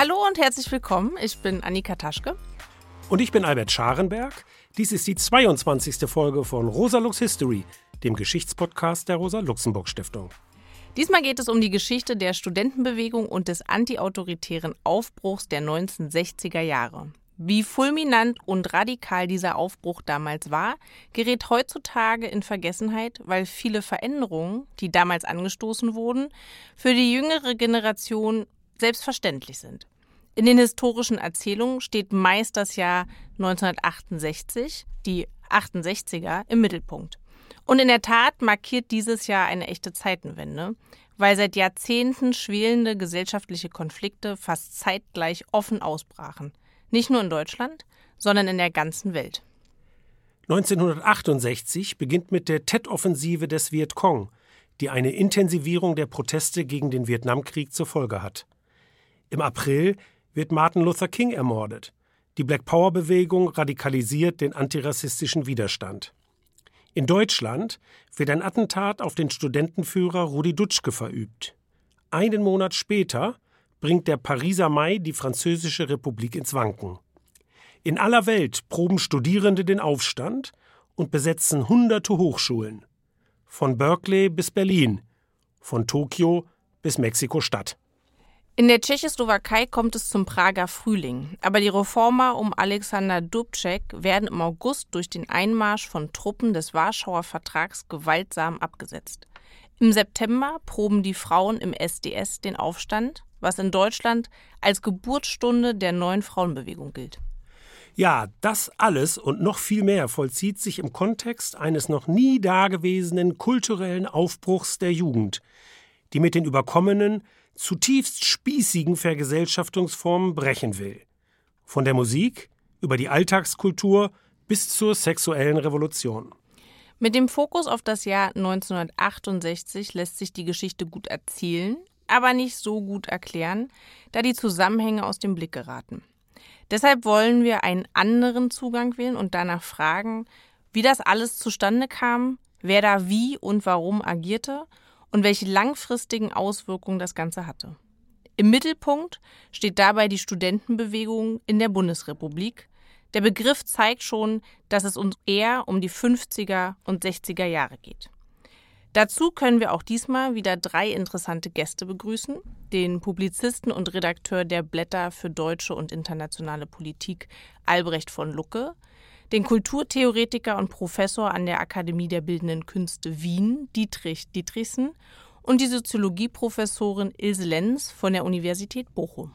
Hallo und herzlich willkommen. Ich bin Annika Taschke. Und ich bin Albert Scharenberg. Dies ist die 22. Folge von Rosa Lux History, dem Geschichtspodcast der Rosa-Luxemburg-Stiftung. Diesmal geht es um die Geschichte der Studentenbewegung und des antiautoritären Aufbruchs der 1960er Jahre. Wie fulminant und radikal dieser Aufbruch damals war, gerät heutzutage in Vergessenheit, weil viele Veränderungen, die damals angestoßen wurden, für die jüngere Generation selbstverständlich sind. In den historischen Erzählungen steht meist das Jahr 1968, die 68er, im Mittelpunkt. Und in der Tat markiert dieses Jahr eine echte Zeitenwende, weil seit Jahrzehnten schwelende gesellschaftliche Konflikte fast zeitgleich offen ausbrachen. Nicht nur in Deutschland, sondern in der ganzen Welt. 1968 beginnt mit der Tet-Offensive des Vietcong, die eine Intensivierung der Proteste gegen den Vietnamkrieg zur Folge hat. Im April wird Martin Luther King ermordet. Die Black Power Bewegung radikalisiert den antirassistischen Widerstand. In Deutschland wird ein Attentat auf den Studentenführer Rudi Dutschke verübt. Einen Monat später bringt der Pariser Mai die Französische Republik ins Wanken. In aller Welt proben Studierende den Aufstand und besetzen hunderte Hochschulen. Von Berkeley bis Berlin, von Tokio bis Mexiko-Stadt. In der Tschechoslowakei kommt es zum Prager Frühling, aber die Reformer um Alexander Dubček werden im August durch den Einmarsch von Truppen des Warschauer Vertrags gewaltsam abgesetzt. Im September proben die Frauen im SDS den Aufstand was in Deutschland als Geburtsstunde der neuen Frauenbewegung gilt. Ja, das alles und noch viel mehr vollzieht sich im Kontext eines noch nie dagewesenen kulturellen Aufbruchs der Jugend, die mit den überkommenen, zutiefst spießigen Vergesellschaftungsformen brechen will. Von der Musik über die Alltagskultur bis zur sexuellen Revolution. Mit dem Fokus auf das Jahr 1968 lässt sich die Geschichte gut erzählen, aber nicht so gut erklären, da die Zusammenhänge aus dem Blick geraten. Deshalb wollen wir einen anderen Zugang wählen und danach fragen, wie das alles zustande kam, wer da wie und warum agierte und welche langfristigen Auswirkungen das Ganze hatte. Im Mittelpunkt steht dabei die Studentenbewegung in der Bundesrepublik. Der Begriff zeigt schon, dass es uns eher um die 50er und 60er Jahre geht. Dazu können wir auch diesmal wieder drei interessante Gäste begrüßen. Den Publizisten und Redakteur der Blätter für deutsche und internationale Politik Albrecht von Lucke, den Kulturtheoretiker und Professor an der Akademie der Bildenden Künste Wien Dietrich Dietrichsen und die Soziologieprofessorin Ilse Lenz von der Universität Bochum.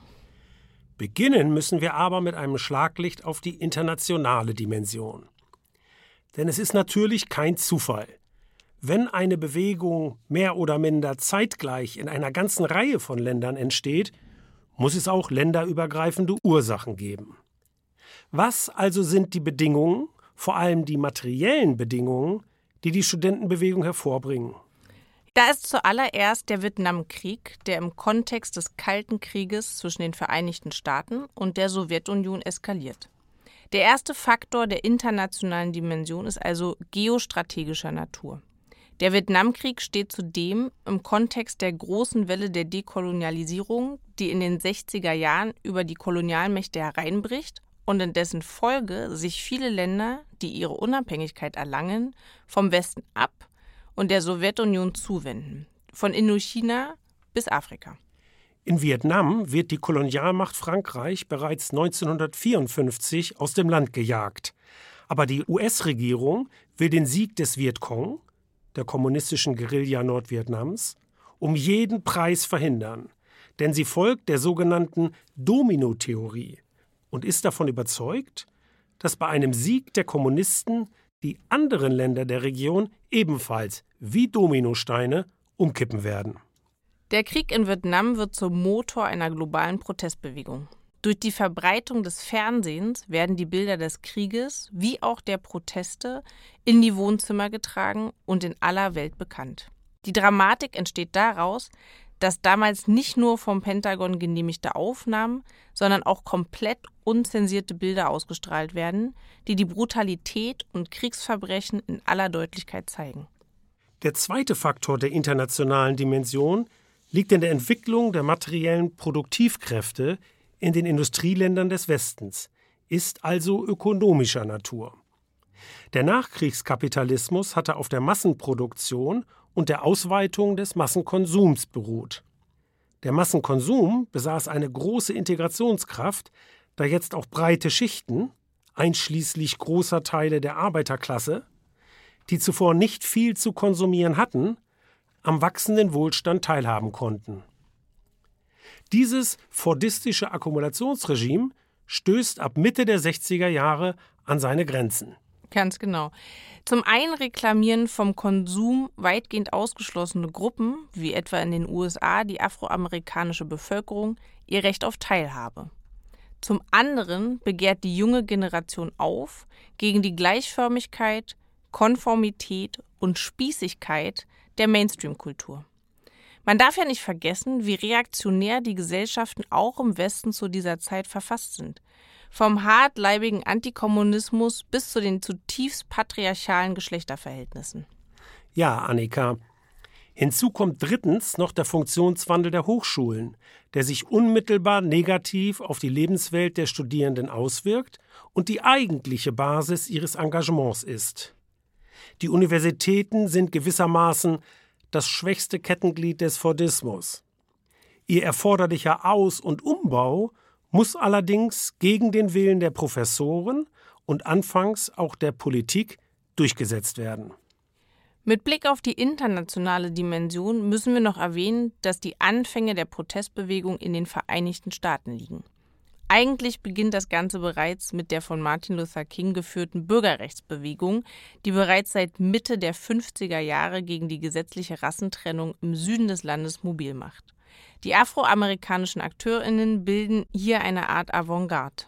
Beginnen müssen wir aber mit einem Schlaglicht auf die internationale Dimension. Denn es ist natürlich kein Zufall, wenn eine Bewegung mehr oder minder zeitgleich in einer ganzen Reihe von Ländern entsteht, muss es auch länderübergreifende Ursachen geben. Was also sind die Bedingungen, vor allem die materiellen Bedingungen, die die Studentenbewegung hervorbringen? Da ist zuallererst der Vietnamkrieg, der im Kontext des Kalten Krieges zwischen den Vereinigten Staaten und der Sowjetunion eskaliert. Der erste Faktor der internationalen Dimension ist also geostrategischer Natur. Der Vietnamkrieg steht zudem im Kontext der großen Welle der Dekolonialisierung, die in den 60er Jahren über die Kolonialmächte hereinbricht und in dessen Folge sich viele Länder, die ihre Unabhängigkeit erlangen, vom Westen ab und der Sowjetunion zuwenden, von Indochina bis Afrika. In Vietnam wird die Kolonialmacht Frankreich bereits 1954 aus dem Land gejagt. Aber die US-Regierung will den Sieg des Vietcong der kommunistischen Guerilla Nordvietnams, um jeden Preis verhindern, denn sie folgt der sogenannten Domino-Theorie und ist davon überzeugt, dass bei einem Sieg der Kommunisten die anderen Länder der Region ebenfalls wie Dominosteine umkippen werden. Der Krieg in Vietnam wird zum Motor einer globalen Protestbewegung. Durch die Verbreitung des Fernsehens werden die Bilder des Krieges wie auch der Proteste in die Wohnzimmer getragen und in aller Welt bekannt. Die Dramatik entsteht daraus, dass damals nicht nur vom Pentagon genehmigte Aufnahmen, sondern auch komplett unzensierte Bilder ausgestrahlt werden, die die Brutalität und Kriegsverbrechen in aller Deutlichkeit zeigen. Der zweite Faktor der internationalen Dimension liegt in der Entwicklung der materiellen Produktivkräfte, in den Industrieländern des Westens, ist also ökonomischer Natur. Der Nachkriegskapitalismus hatte auf der Massenproduktion und der Ausweitung des Massenkonsums beruht. Der Massenkonsum besaß eine große Integrationskraft, da jetzt auch breite Schichten, einschließlich großer Teile der Arbeiterklasse, die zuvor nicht viel zu konsumieren hatten, am wachsenden Wohlstand teilhaben konnten. Dieses fordistische Akkumulationsregime stößt ab Mitte der 60er Jahre an seine Grenzen. Ganz genau. Zum einen reklamieren vom Konsum weitgehend ausgeschlossene Gruppen, wie etwa in den USA die afroamerikanische Bevölkerung, ihr Recht auf Teilhabe. Zum anderen begehrt die junge Generation auf gegen die Gleichförmigkeit, Konformität und Spießigkeit der Mainstream-Kultur. Man darf ja nicht vergessen, wie reaktionär die Gesellschaften auch im Westen zu dieser Zeit verfasst sind. Vom hartleibigen Antikommunismus bis zu den zutiefst patriarchalen Geschlechterverhältnissen. Ja, Annika. Hinzu kommt drittens noch der Funktionswandel der Hochschulen, der sich unmittelbar negativ auf die Lebenswelt der Studierenden auswirkt und die eigentliche Basis ihres Engagements ist. Die Universitäten sind gewissermaßen das schwächste Kettenglied des Fordismus. Ihr erforderlicher Aus- und Umbau muss allerdings gegen den Willen der Professoren und anfangs auch der Politik durchgesetzt werden. Mit Blick auf die internationale Dimension müssen wir noch erwähnen, dass die Anfänge der Protestbewegung in den Vereinigten Staaten liegen. Eigentlich beginnt das Ganze bereits mit der von Martin Luther King geführten Bürgerrechtsbewegung, die bereits seit Mitte der 50er Jahre gegen die gesetzliche Rassentrennung im Süden des Landes mobil macht. Die afroamerikanischen Akteurinnen bilden hier eine Art Avantgarde.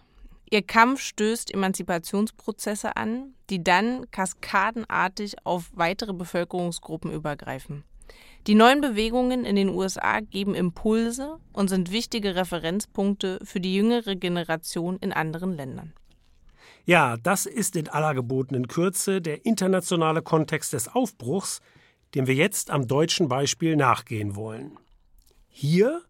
Ihr Kampf stößt Emanzipationsprozesse an, die dann kaskadenartig auf weitere Bevölkerungsgruppen übergreifen. Die neuen Bewegungen in den USA geben Impulse und sind wichtige Referenzpunkte für die jüngere Generation in anderen Ländern. Ja, das ist in aller gebotenen Kürze der internationale Kontext des Aufbruchs, dem wir jetzt am deutschen Beispiel nachgehen wollen. Hier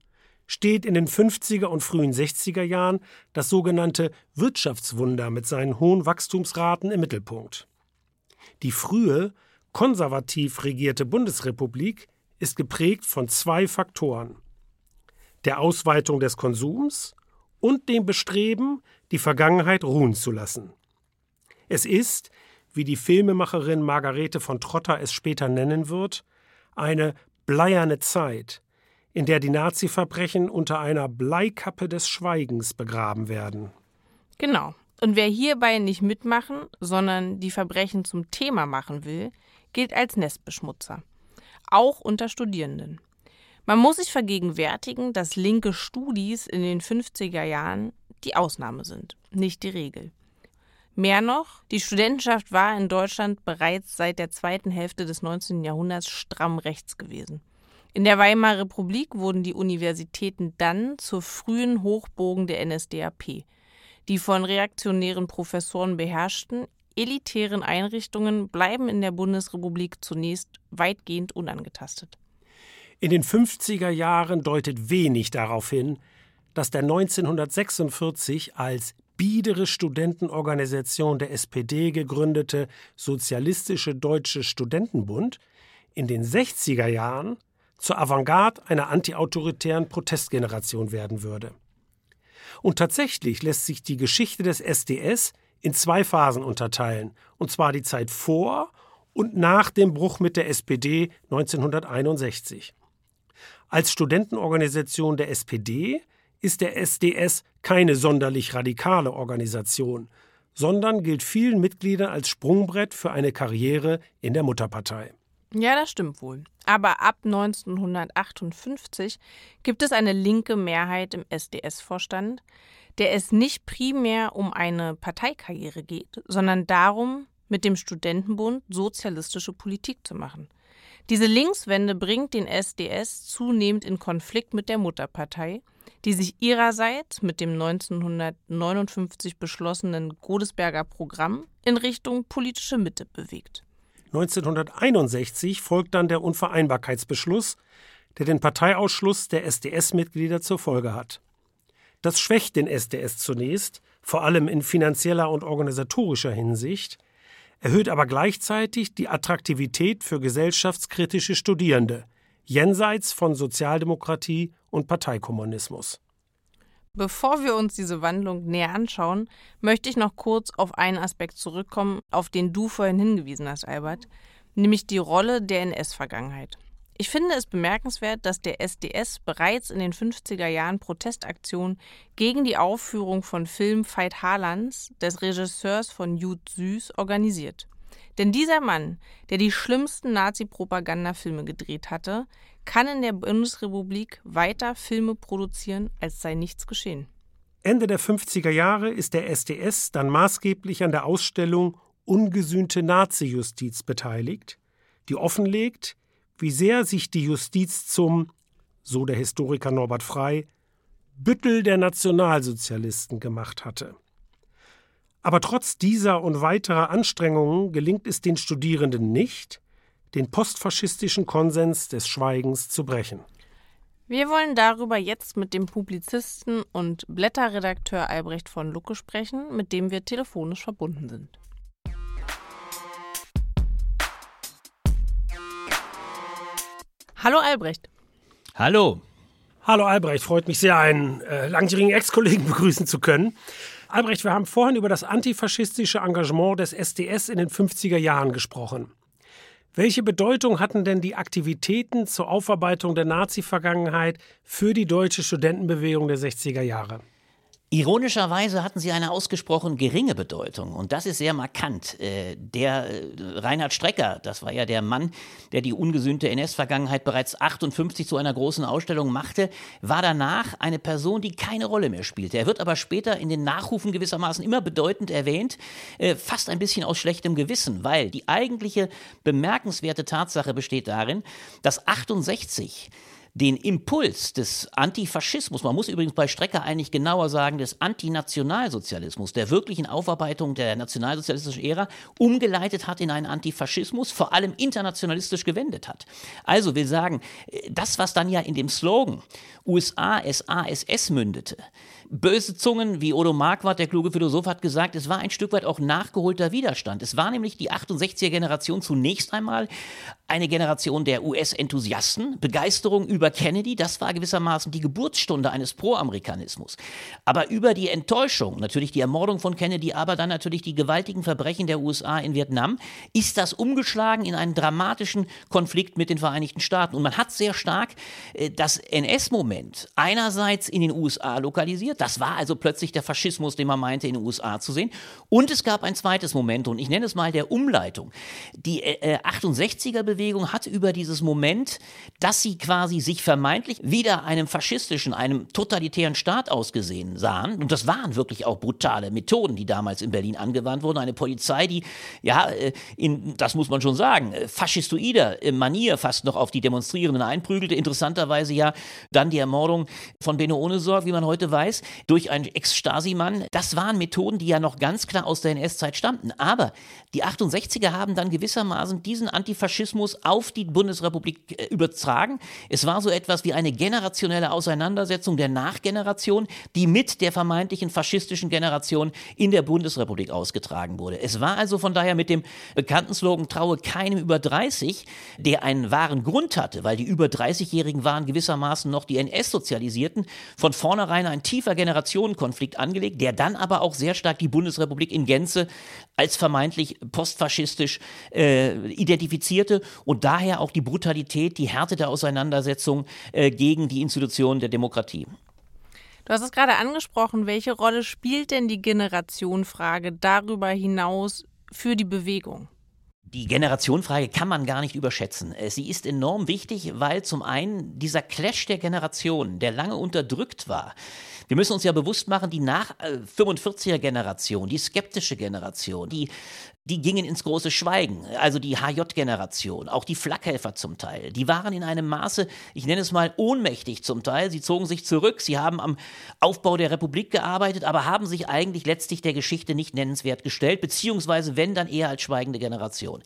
steht in den 50er und frühen 60er Jahren das sogenannte Wirtschaftswunder mit seinen hohen Wachstumsraten im Mittelpunkt. Die frühe, konservativ regierte Bundesrepublik ist geprägt von zwei Faktoren der Ausweitung des Konsums und dem Bestreben, die Vergangenheit ruhen zu lassen. Es ist, wie die Filmemacherin Margarete von Trotter es später nennen wird, eine bleierne Zeit, in der die Nazi-Verbrechen unter einer Bleikappe des Schweigens begraben werden. Genau. Und wer hierbei nicht mitmachen, sondern die Verbrechen zum Thema machen will, gilt als Nestbeschmutzer auch unter Studierenden. Man muss sich vergegenwärtigen, dass linke Studis in den 50er Jahren die Ausnahme sind, nicht die Regel. Mehr noch, die Studentenschaft war in Deutschland bereits seit der zweiten Hälfte des 19. Jahrhunderts stramm rechts gewesen. In der Weimarer Republik wurden die Universitäten dann zur frühen Hochbogen der NSDAP. Die von reaktionären Professoren beherrschten, elitären Einrichtungen bleiben in der Bundesrepublik zunächst weitgehend unangetastet. In den 50er Jahren deutet wenig darauf hin, dass der 1946 als biedere Studentenorganisation der SPD gegründete Sozialistische Deutsche Studentenbund in den 60er Jahren zur Avantgarde einer antiautoritären Protestgeneration werden würde. Und tatsächlich lässt sich die Geschichte des SDS in zwei Phasen unterteilen, und zwar die Zeit vor und nach dem Bruch mit der SPD 1961. Als Studentenorganisation der SPD ist der SDS keine sonderlich radikale Organisation, sondern gilt vielen Mitgliedern als Sprungbrett für eine Karriere in der Mutterpartei. Ja, das stimmt wohl. Aber ab 1958 gibt es eine linke Mehrheit im SDS-Vorstand, der es nicht primär um eine Parteikarriere geht, sondern darum, mit dem Studentenbund sozialistische Politik zu machen. Diese Linkswende bringt den SDS zunehmend in Konflikt mit der Mutterpartei, die sich ihrerseits mit dem 1959 beschlossenen Godesberger Programm in Richtung politische Mitte bewegt. 1961 folgt dann der Unvereinbarkeitsbeschluss, der den Parteiausschluss der SDS-Mitglieder zur Folge hat. Das schwächt den SDS zunächst, vor allem in finanzieller und organisatorischer Hinsicht, erhöht aber gleichzeitig die Attraktivität für gesellschaftskritische Studierende, jenseits von Sozialdemokratie und Parteikommunismus. Bevor wir uns diese Wandlung näher anschauen, möchte ich noch kurz auf einen Aspekt zurückkommen, auf den du vorhin hingewiesen hast, Albert, nämlich die Rolle der NS-Vergangenheit. Ich finde es bemerkenswert, dass der SDS bereits in den 50er Jahren Protestaktionen gegen die Aufführung von Film Veit Harlands, des Regisseurs von Jud Süß, organisiert. Denn dieser Mann, der die schlimmsten Nazi-Propagandafilme gedreht hatte, kann in der Bundesrepublik weiter Filme produzieren, als sei nichts geschehen. Ende der 50er Jahre ist der SDS dann maßgeblich an der Ausstellung Ungesühnte Nazi-Justiz beteiligt, die offenlegt, wie sehr sich die Justiz zum, so der Historiker Norbert Frey, Büttel der Nationalsozialisten gemacht hatte. Aber trotz dieser und weiterer Anstrengungen gelingt es den Studierenden nicht, den postfaschistischen Konsens des Schweigens zu brechen. Wir wollen darüber jetzt mit dem Publizisten und Blätterredakteur Albrecht von Lucke sprechen, mit dem wir telefonisch verbunden sind. Hallo Albrecht. Hallo. Hallo Albrecht, freut mich sehr, einen äh, langjährigen Ex-Kollegen begrüßen zu können. Albrecht, wir haben vorhin über das antifaschistische Engagement des SDS in den 50er Jahren gesprochen. Welche Bedeutung hatten denn die Aktivitäten zur Aufarbeitung der Nazi-Vergangenheit für die deutsche Studentenbewegung der 60er Jahre? Ironischerweise hatten sie eine ausgesprochen geringe Bedeutung und das ist sehr markant. Äh, der äh, Reinhard Strecker, das war ja der Mann, der die ungesühnte NS-Vergangenheit bereits 58 zu einer großen Ausstellung machte, war danach eine Person, die keine Rolle mehr spielte. Er wird aber später in den Nachrufen gewissermaßen immer bedeutend erwähnt, äh, fast ein bisschen aus schlechtem Gewissen, weil die eigentliche bemerkenswerte Tatsache besteht darin, dass 68 den Impuls des Antifaschismus, man muss übrigens bei Strecker eigentlich genauer sagen, des Antinationalsozialismus, der wirklichen Aufarbeitung der nationalsozialistischen Ära, umgeleitet hat in einen Antifaschismus, vor allem internationalistisch gewendet hat. Also will sagen, das, was dann ja in dem Slogan USA, SA, SS mündete, Böse Zungen wie Odo Marquardt, der kluge Philosoph, hat gesagt, es war ein Stück weit auch nachgeholter Widerstand. Es war nämlich die 68er Generation zunächst einmal eine Generation der US-Enthusiasten, Begeisterung über Kennedy, das war gewissermaßen die Geburtsstunde eines Pro-Amerikanismus. Aber über die Enttäuschung, natürlich die Ermordung von Kennedy, aber dann natürlich die gewaltigen Verbrechen der USA in Vietnam, ist das umgeschlagen in einen dramatischen Konflikt mit den Vereinigten Staaten. Und man hat sehr stark äh, das NS-Moment einerseits in den USA lokalisiert, das war also plötzlich der Faschismus, den man meinte, in den USA zu sehen. Und es gab ein zweites Moment, und ich nenne es mal der Umleitung. Die äh, 68er-Bewegung äh, hat über dieses Moment, dass sie quasi sich vermeintlich wieder einem faschistischen, einem totalitären Staat ausgesehen sahen, und das waren wirklich auch brutale Methoden, die damals in Berlin angewandt wurden. Eine Polizei, die, ja, äh, in, das muss man schon sagen, äh, faschistoider Manier fast noch auf die Demonstrierenden einprügelte. Interessanterweise ja dann die Ermordung von Benno Ohnesorg, wie man heute weiß durch einen Ex-Stasi-Mann. Das waren Methoden, die ja noch ganz klar aus der NS-Zeit stammten. Aber die 68er haben dann gewissermaßen diesen Antifaschismus auf die Bundesrepublik äh, übertragen. Es war so etwas wie eine generationelle Auseinandersetzung der Nachgeneration, die mit der vermeintlichen faschistischen Generation in der Bundesrepublik ausgetragen wurde. Es war also von daher mit dem bekannten Slogan Traue keinem über 30, der einen wahren Grund hatte, weil die über 30-Jährigen waren gewissermaßen noch die NS-Sozialisierten, von vornherein ein tiefer Generationenkonflikt angelegt, der dann aber auch sehr stark die Bundesrepublik in Gänze als vermeintlich postfaschistisch äh, identifizierte und daher auch die Brutalität, die Härte der Auseinandersetzung äh, gegen die Institutionen der Demokratie. Du hast es gerade angesprochen, welche Rolle spielt denn die Generationenfrage darüber hinaus für die Bewegung? Die Generationenfrage kann man gar nicht überschätzen. Äh, sie ist enorm wichtig, weil zum einen dieser Clash der Generationen, der lange unterdrückt war, wir müssen uns ja bewusst machen, die nach 45er äh, Generation, die skeptische Generation, die die gingen ins große Schweigen. Also die HJ-Generation, auch die Flakhelfer zum Teil. Die waren in einem Maße, ich nenne es mal, ohnmächtig zum Teil. Sie zogen sich zurück, sie haben am Aufbau der Republik gearbeitet, aber haben sich eigentlich letztlich der Geschichte nicht nennenswert gestellt, beziehungsweise wenn dann eher als schweigende Generation.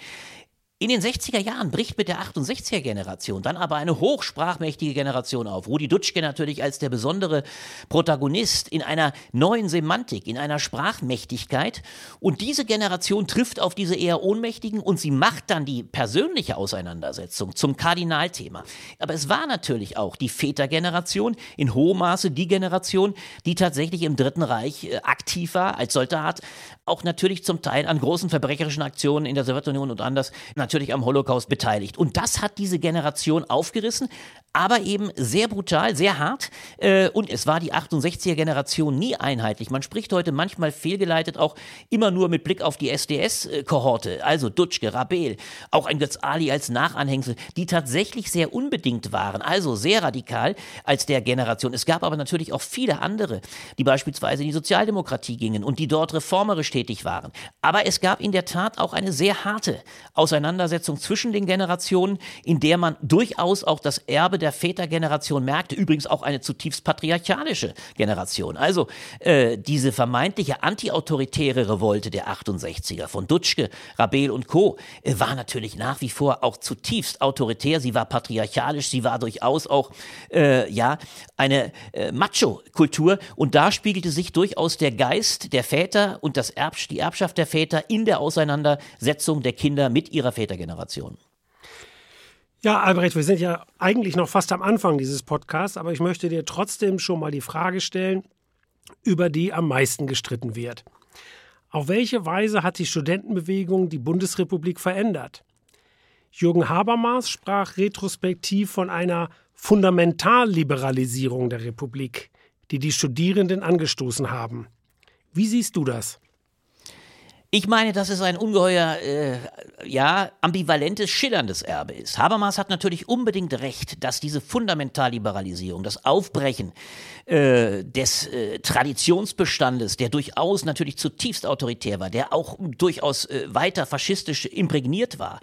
In den 60er Jahren bricht mit der 68er Generation dann aber eine hochsprachmächtige Generation auf. Rudi Dutschke natürlich als der besondere Protagonist in einer neuen Semantik, in einer Sprachmächtigkeit. Und diese Generation trifft auf diese eher Ohnmächtigen und sie macht dann die persönliche Auseinandersetzung zum Kardinalthema. Aber es war natürlich auch die Vätergeneration, in hohem Maße die Generation, die tatsächlich im Dritten Reich äh, aktiv war als Soldat, auch natürlich zum Teil an großen verbrecherischen Aktionen in der Sowjetunion und anders natürlich am Holocaust beteiligt. Und das hat diese Generation aufgerissen, aber eben sehr brutal, sehr hart. Äh, und es war die 68er Generation nie einheitlich. Man spricht heute manchmal fehlgeleitet auch immer nur mit Blick auf die SDS-Kohorte, also Dutschke, Rabel, auch ein Götz Ali als Nachanhängsel, die tatsächlich sehr unbedingt waren, also sehr radikal als der Generation. Es gab aber natürlich auch viele andere, die beispielsweise in die Sozialdemokratie gingen und die dort reformerisch tätig waren. Aber es gab in der Tat auch eine sehr harte Auseinandersetzung zwischen den Generationen, in der man durchaus auch das Erbe der Vätergeneration merkte, übrigens auch eine zutiefst patriarchalische Generation. Also äh, diese vermeintliche antiautoritäre Revolte der 68er von Dutschke, Rabel und Co. Äh, war natürlich nach wie vor auch zutiefst autoritär. Sie war patriarchalisch, sie war durchaus auch äh, ja eine äh, Macho-Kultur und da spiegelte sich durchaus der Geist der Väter und das Erb die Erbschaft der Väter in der Auseinandersetzung der Kinder mit ihrer Vätergeneration. Ja, Albrecht, wir sind ja eigentlich noch fast am Anfang dieses Podcasts, aber ich möchte dir trotzdem schon mal die Frage stellen, über die am meisten gestritten wird. Auf welche Weise hat die Studentenbewegung die Bundesrepublik verändert? Jürgen Habermas sprach retrospektiv von einer Fundamentalliberalisierung der Republik, die die Studierenden angestoßen haben. Wie siehst du das? Ich meine, dass es ein ungeheuer, äh, ja, ambivalentes, schillerndes Erbe ist. Habermas hat natürlich unbedingt recht, dass diese Fundamentalliberalisierung, das Aufbrechen äh, des äh, Traditionsbestandes, der durchaus natürlich zutiefst autoritär war, der auch durchaus äh, weiter faschistisch imprägniert war,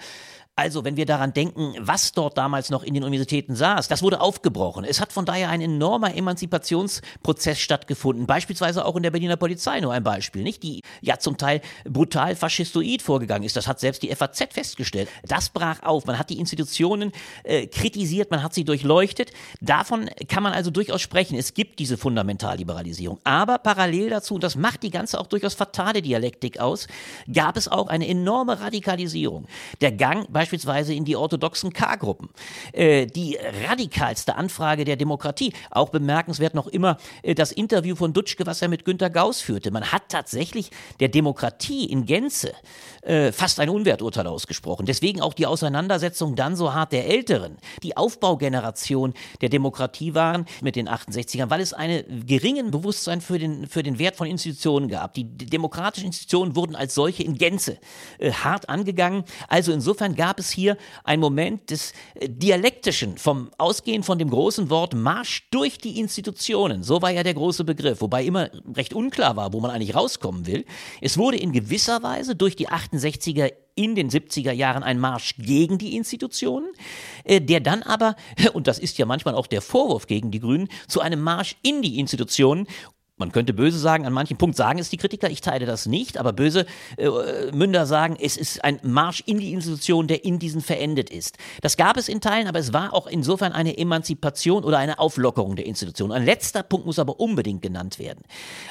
also, wenn wir daran denken, was dort damals noch in den Universitäten saß, das wurde aufgebrochen. Es hat von daher ein enormer Emanzipationsprozess stattgefunden, beispielsweise auch in der Berliner Polizei, nur ein Beispiel, nicht? Die ja zum Teil brutal faschistoid vorgegangen ist. Das hat selbst die FAZ festgestellt. Das brach auf. Man hat die Institutionen äh, kritisiert, man hat sie durchleuchtet. Davon kann man also durchaus sprechen. Es gibt diese Fundamentalliberalisierung. Aber parallel dazu, und das macht die ganze auch durchaus fatale Dialektik aus, gab es auch eine enorme Radikalisierung. Der Gang beispielsweise in die orthodoxen K-Gruppen. Äh, die radikalste Anfrage der Demokratie. Auch bemerkenswert noch immer äh, das Interview von Dutschke, was er mit Günter Gauss führte. Man hat tatsächlich der Demokratie in Gänze äh, fast ein Unwerturteil ausgesprochen. Deswegen auch die Auseinandersetzung dann so hart der Älteren, die Aufbaugeneration der Demokratie waren mit den 68ern, weil es einen geringen Bewusstsein für den, für den Wert von Institutionen gab. Die demokratischen Institutionen wurden als solche in Gänze äh, hart angegangen. Also insofern gab gab es hier einen Moment des äh, Dialektischen, vom Ausgehen von dem großen Wort Marsch durch die Institutionen. So war ja der große Begriff, wobei immer recht unklar war, wo man eigentlich rauskommen will. Es wurde in gewisser Weise durch die 68er in den 70er Jahren ein Marsch gegen die Institutionen, äh, der dann aber, und das ist ja manchmal auch der Vorwurf gegen die Grünen, zu einem Marsch in die Institutionen man könnte böse sagen, an manchen Punkt sagen es die Kritiker, ich teile das nicht, aber böse äh, Münder sagen, es ist ein Marsch in die Institution, der in diesen verendet ist. Das gab es in Teilen, aber es war auch insofern eine Emanzipation oder eine Auflockerung der Institution. Ein letzter Punkt muss aber unbedingt genannt werden.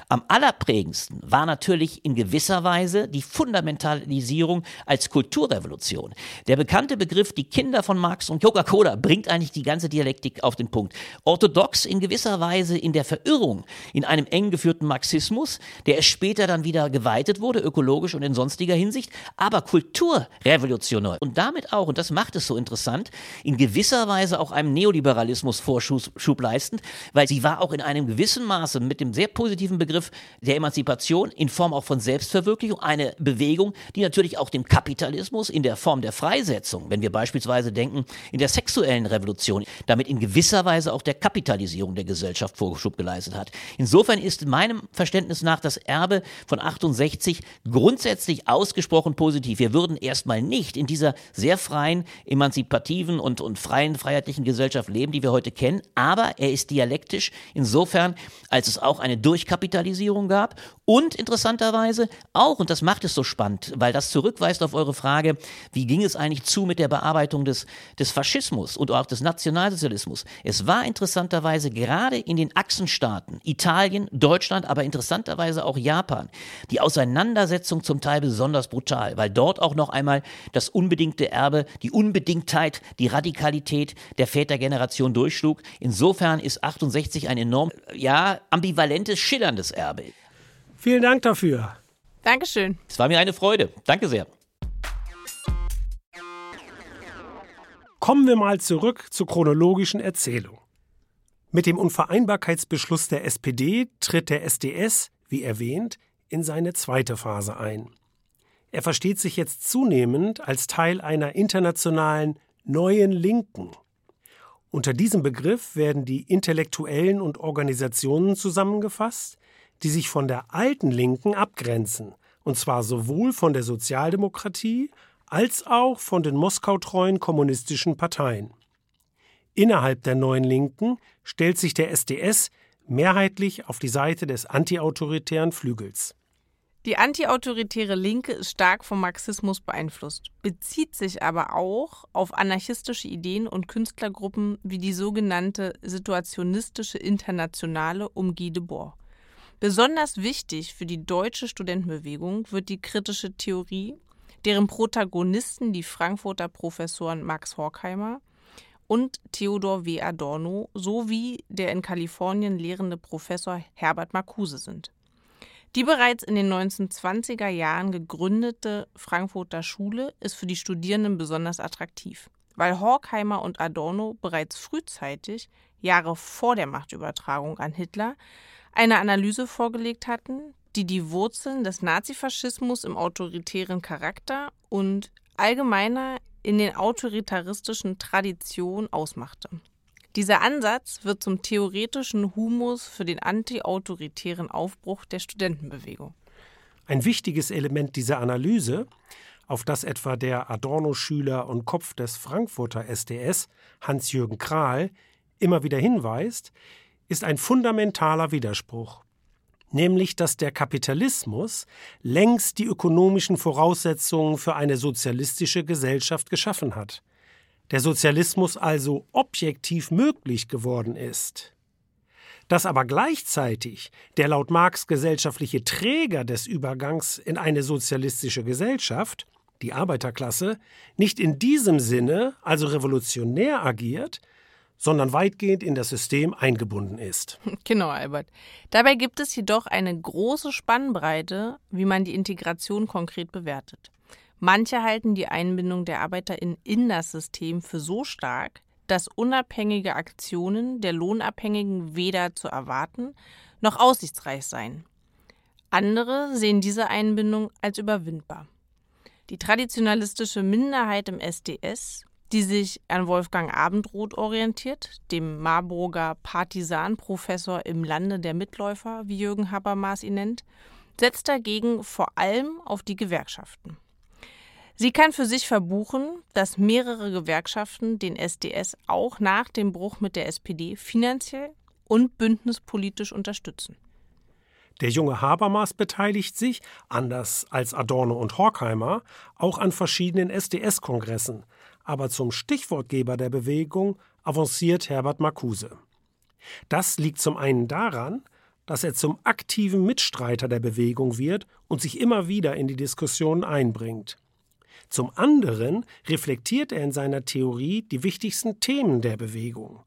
Am allerprägendsten war natürlich in gewisser Weise die Fundamentalisierung als Kulturrevolution. Der bekannte Begriff, die Kinder von Marx und Coca-Cola, bringt eigentlich die ganze Dialektik auf den Punkt. Orthodox in gewisser Weise in der Verirrung, in einem eng geführten Marxismus, der es später dann wieder geweitet wurde, ökologisch und in sonstiger Hinsicht, aber kulturrevolutionär. Und damit auch, und das macht es so interessant, in gewisser Weise auch einem Neoliberalismus Vorschub leistend, weil sie war auch in einem gewissen Maße mit dem sehr positiven Begriff der Emanzipation in Form auch von Selbstverwirklichung eine Bewegung, die natürlich auch dem Kapitalismus in der Form der Freisetzung, wenn wir beispielsweise denken, in der sexuellen Revolution, damit in gewisser Weise auch der Kapitalisierung der Gesellschaft Vorschub geleistet hat. Insofern ist meinem Verständnis nach das Erbe von 68 grundsätzlich ausgesprochen positiv. Wir würden erstmal nicht in dieser sehr freien, emanzipativen und, und freien, freiheitlichen Gesellschaft leben, die wir heute kennen, aber er ist dialektisch insofern, als es auch eine Durchkapitalisierung gab und interessanterweise auch, und das macht es so spannend, weil das zurückweist auf eure Frage, wie ging es eigentlich zu mit der Bearbeitung des, des Faschismus und auch des Nationalsozialismus. Es war interessanterweise gerade in den Achsenstaaten, Italien, Deutschland, aber interessanterweise auch Japan, die Auseinandersetzung zum Teil besonders brutal, weil dort auch noch einmal das unbedingte Erbe, die Unbedingtheit, die Radikalität der Vätergeneration durchschlug. Insofern ist 68 ein enorm, ja, ambivalentes, schillerndes Erbe. Vielen Dank dafür. Dankeschön. Es war mir eine Freude. Danke sehr. Kommen wir mal zurück zur chronologischen Erzählung. Mit dem Unvereinbarkeitsbeschluss der SPD tritt der SDS, wie erwähnt, in seine zweite Phase ein. Er versteht sich jetzt zunehmend als Teil einer internationalen neuen Linken. Unter diesem Begriff werden die Intellektuellen und Organisationen zusammengefasst, die sich von der alten Linken abgrenzen, und zwar sowohl von der Sozialdemokratie als auch von den moskautreuen kommunistischen Parteien. Innerhalb der neuen Linken stellt sich der SDS mehrheitlich auf die Seite des antiautoritären Flügels. Die antiautoritäre Linke ist stark vom Marxismus beeinflusst, bezieht sich aber auch auf anarchistische Ideen und Künstlergruppen wie die sogenannte Situationistische Internationale um Guy Debord. Besonders wichtig für die deutsche Studentenbewegung wird die kritische Theorie, deren Protagonisten die Frankfurter Professoren Max Horkheimer und Theodor W. Adorno sowie der in Kalifornien lehrende Professor Herbert Marcuse sind. Die bereits in den 1920er Jahren gegründete Frankfurter Schule ist für die Studierenden besonders attraktiv, weil Horkheimer und Adorno bereits frühzeitig, Jahre vor der Machtübertragung an Hitler, eine Analyse vorgelegt hatten, die die Wurzeln des Nazifaschismus im autoritären Charakter und allgemeiner in den autoritaristischen Traditionen ausmachte. Dieser Ansatz wird zum theoretischen Humus für den antiautoritären Aufbruch der Studentenbewegung. Ein wichtiges Element dieser Analyse, auf das etwa der Adorno-Schüler und Kopf des Frankfurter SDS, Hans-Jürgen Krahl, immer wieder hinweist, ist ein fundamentaler Widerspruch, nämlich dass der Kapitalismus längst die ökonomischen Voraussetzungen für eine sozialistische Gesellschaft geschaffen hat, der Sozialismus also objektiv möglich geworden ist. Dass aber gleichzeitig der laut Marx gesellschaftliche Träger des Übergangs in eine sozialistische Gesellschaft, die Arbeiterklasse, nicht in diesem Sinne, also revolutionär agiert, sondern weitgehend in das System eingebunden ist. Genau, Albert. Dabei gibt es jedoch eine große Spannbreite, wie man die Integration konkret bewertet. Manche halten die Einbindung der ArbeiterInnen in das System für so stark, dass unabhängige Aktionen der Lohnabhängigen weder zu erwarten noch aussichtsreich seien. Andere sehen diese Einbindung als überwindbar. Die traditionalistische Minderheit im SDS die sich an Wolfgang Abendroth orientiert, dem Marburger Partisanprofessor im Lande der Mitläufer, wie Jürgen Habermas ihn nennt, setzt dagegen vor allem auf die Gewerkschaften. Sie kann für sich verbuchen, dass mehrere Gewerkschaften den SDS auch nach dem Bruch mit der SPD finanziell und bündnispolitisch unterstützen. Der junge Habermas beteiligt sich, anders als Adorno und Horkheimer, auch an verschiedenen SDS-Kongressen, aber zum Stichwortgeber der Bewegung avanciert Herbert Marcuse. Das liegt zum einen daran, dass er zum aktiven Mitstreiter der Bewegung wird und sich immer wieder in die Diskussionen einbringt. Zum anderen reflektiert er in seiner Theorie die wichtigsten Themen der Bewegung.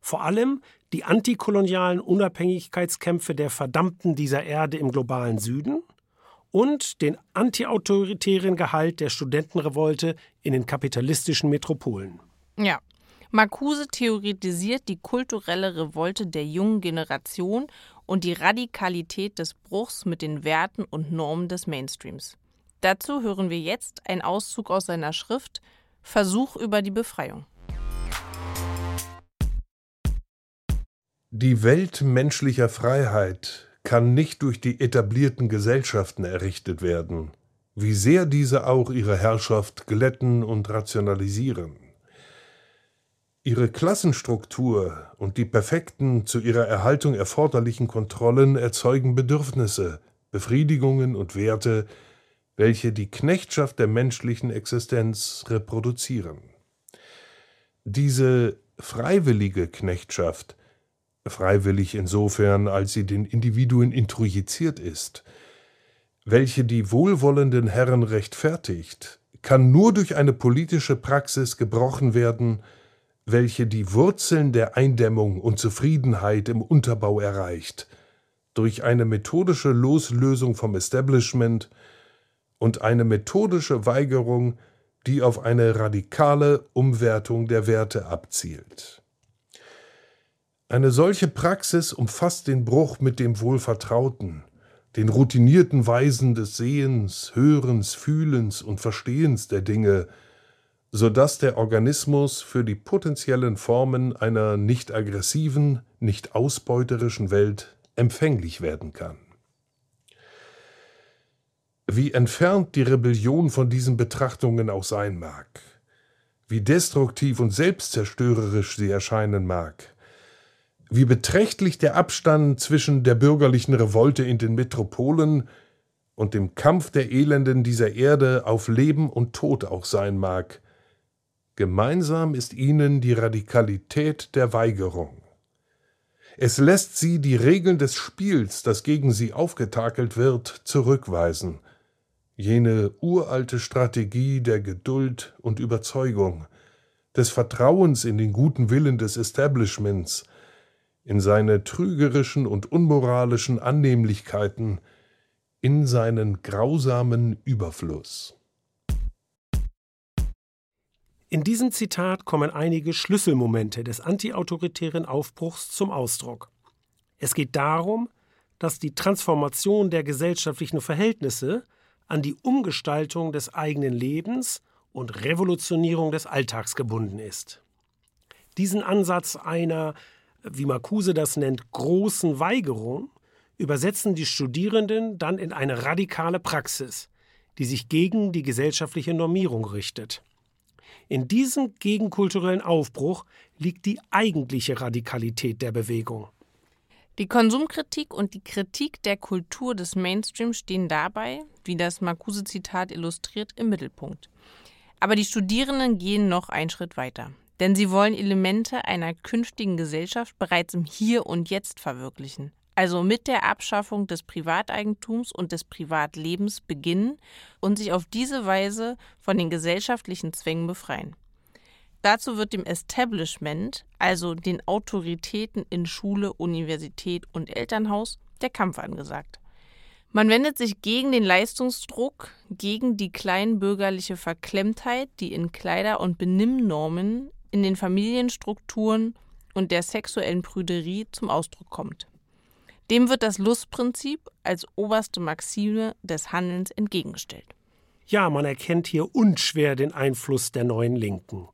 Vor allem die antikolonialen Unabhängigkeitskämpfe der Verdammten dieser Erde im globalen Süden und den antiautoritären Gehalt der Studentenrevolte in den kapitalistischen Metropolen. Ja. Marcuse theoretisiert die kulturelle Revolte der jungen Generation und die Radikalität des Bruchs mit den Werten und Normen des Mainstreams. Dazu hören wir jetzt einen Auszug aus seiner Schrift Versuch über die Befreiung. Die Welt menschlicher Freiheit kann nicht durch die etablierten Gesellschaften errichtet werden, wie sehr diese auch ihre Herrschaft glätten und rationalisieren. Ihre Klassenstruktur und die perfekten, zu ihrer Erhaltung erforderlichen Kontrollen erzeugen Bedürfnisse, Befriedigungen und Werte, welche die Knechtschaft der menschlichen Existenz reproduzieren. Diese freiwillige Knechtschaft, freiwillig insofern, als sie den Individuen introjiziert ist, welche die wohlwollenden Herren rechtfertigt, kann nur durch eine politische Praxis gebrochen werden, welche die Wurzeln der Eindämmung und Zufriedenheit im Unterbau erreicht, durch eine methodische Loslösung vom Establishment und eine methodische Weigerung, die auf eine radikale Umwertung der Werte abzielt. Eine solche Praxis umfasst den Bruch mit dem Wohlvertrauten, den routinierten Weisen des Sehens, Hörens, Fühlens und Verstehens der Dinge, so dass der Organismus für die potenziellen Formen einer nicht aggressiven, nicht ausbeuterischen Welt empfänglich werden kann. Wie entfernt die Rebellion von diesen Betrachtungen auch sein mag, wie destruktiv und selbstzerstörerisch sie erscheinen mag, wie beträchtlich der Abstand zwischen der bürgerlichen Revolte in den Metropolen und dem Kampf der Elenden dieser Erde auf Leben und Tod auch sein mag, Gemeinsam ist ihnen die Radikalität der Weigerung. Es lässt sie die Regeln des Spiels, das gegen sie aufgetakelt wird, zurückweisen, jene uralte Strategie der Geduld und Überzeugung, des Vertrauens in den guten Willen des Establishments, in seine trügerischen und unmoralischen Annehmlichkeiten, in seinen grausamen Überfluss. In diesem Zitat kommen einige Schlüsselmomente des antiautoritären Aufbruchs zum Ausdruck. Es geht darum, dass die Transformation der gesellschaftlichen Verhältnisse an die Umgestaltung des eigenen Lebens und Revolutionierung des Alltags gebunden ist. Diesen Ansatz einer, wie Marcuse das nennt, großen Weigerung übersetzen die Studierenden dann in eine radikale Praxis, die sich gegen die gesellschaftliche Normierung richtet. In diesem gegenkulturellen Aufbruch liegt die eigentliche Radikalität der Bewegung. Die Konsumkritik und die Kritik der Kultur des Mainstream stehen dabei, wie das Marcuse-Zitat illustriert, im Mittelpunkt. Aber die Studierenden gehen noch einen Schritt weiter. Denn sie wollen Elemente einer künftigen Gesellschaft bereits im Hier und Jetzt verwirklichen also mit der Abschaffung des Privateigentums und des Privatlebens beginnen und sich auf diese Weise von den gesellschaftlichen Zwängen befreien. Dazu wird dem Establishment, also den Autoritäten in Schule, Universität und Elternhaus, der Kampf angesagt. Man wendet sich gegen den Leistungsdruck, gegen die kleinbürgerliche Verklemmtheit, die in Kleider- und Benimmnormen, in den Familienstrukturen und der sexuellen Prüderie zum Ausdruck kommt. Dem wird das Lustprinzip als oberste Maxime des Handelns entgegengestellt. Ja, man erkennt hier unschwer den Einfluss der neuen Linken.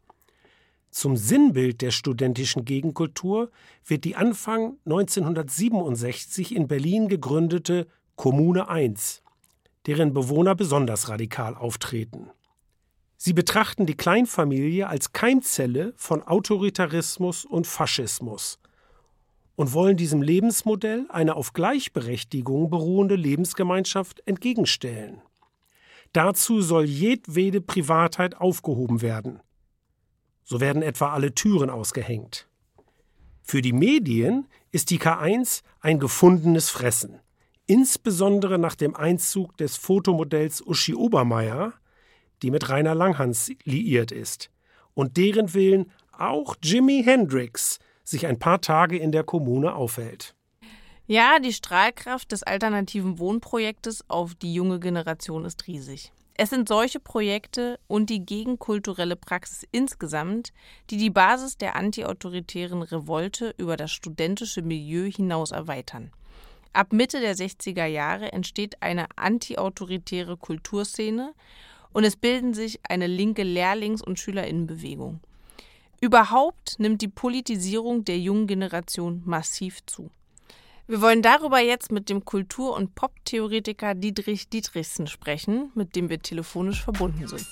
Zum Sinnbild der studentischen Gegenkultur wird die Anfang 1967 in Berlin gegründete Kommune 1, deren Bewohner besonders radikal auftreten. Sie betrachten die Kleinfamilie als Keimzelle von Autoritarismus und Faschismus und wollen diesem Lebensmodell eine auf Gleichberechtigung beruhende Lebensgemeinschaft entgegenstellen. Dazu soll jedwede Privatheit aufgehoben werden. So werden etwa alle Türen ausgehängt. Für die Medien ist die K1 ein gefundenes Fressen, insbesondere nach dem Einzug des Fotomodells Uschi Obermeier, die mit Rainer Langhans liiert ist, und deren Willen auch Jimi Hendrix sich ein paar Tage in der Kommune aufhält. Ja, die Strahlkraft des alternativen Wohnprojektes auf die junge Generation ist riesig. Es sind solche Projekte und die gegenkulturelle Praxis insgesamt, die die Basis der antiautoritären Revolte über das studentische Milieu hinaus erweitern. Ab Mitte der 60er Jahre entsteht eine antiautoritäre Kulturszene und es bilden sich eine linke Lehrlings- und Schülerinnenbewegung. Überhaupt nimmt die Politisierung der jungen Generation massiv zu. Wir wollen darüber jetzt mit dem Kultur- und Pop-Theoretiker Dietrich Dietrichsen sprechen, mit dem wir telefonisch verbunden sind.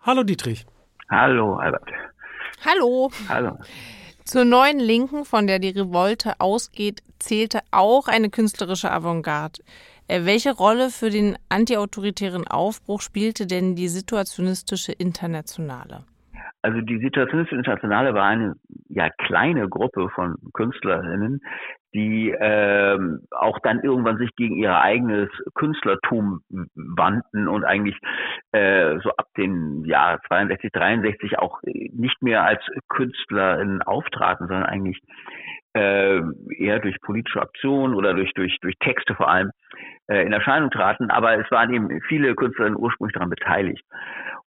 Hallo Dietrich. Hallo Albert. Hallo. Hallo. Zur neuen Linken, von der die Revolte ausgeht, zählte auch eine künstlerische Avantgarde. Äh, welche Rolle für den antiautoritären Aufbruch spielte denn die situationistische Internationale? Also die Situationistische Internationale war eine ja kleine Gruppe von Künstlerinnen, die ähm, auch dann irgendwann sich gegen ihr eigenes Künstlertum wandten und eigentlich äh, so ab den Jahr 62, 63 auch nicht mehr als Künstlerin auftraten, sondern eigentlich äh, eher durch politische Aktionen oder durch, durch, durch Texte vor allem äh, in Erscheinung traten. Aber es waren eben viele Künstlerinnen ursprünglich daran beteiligt.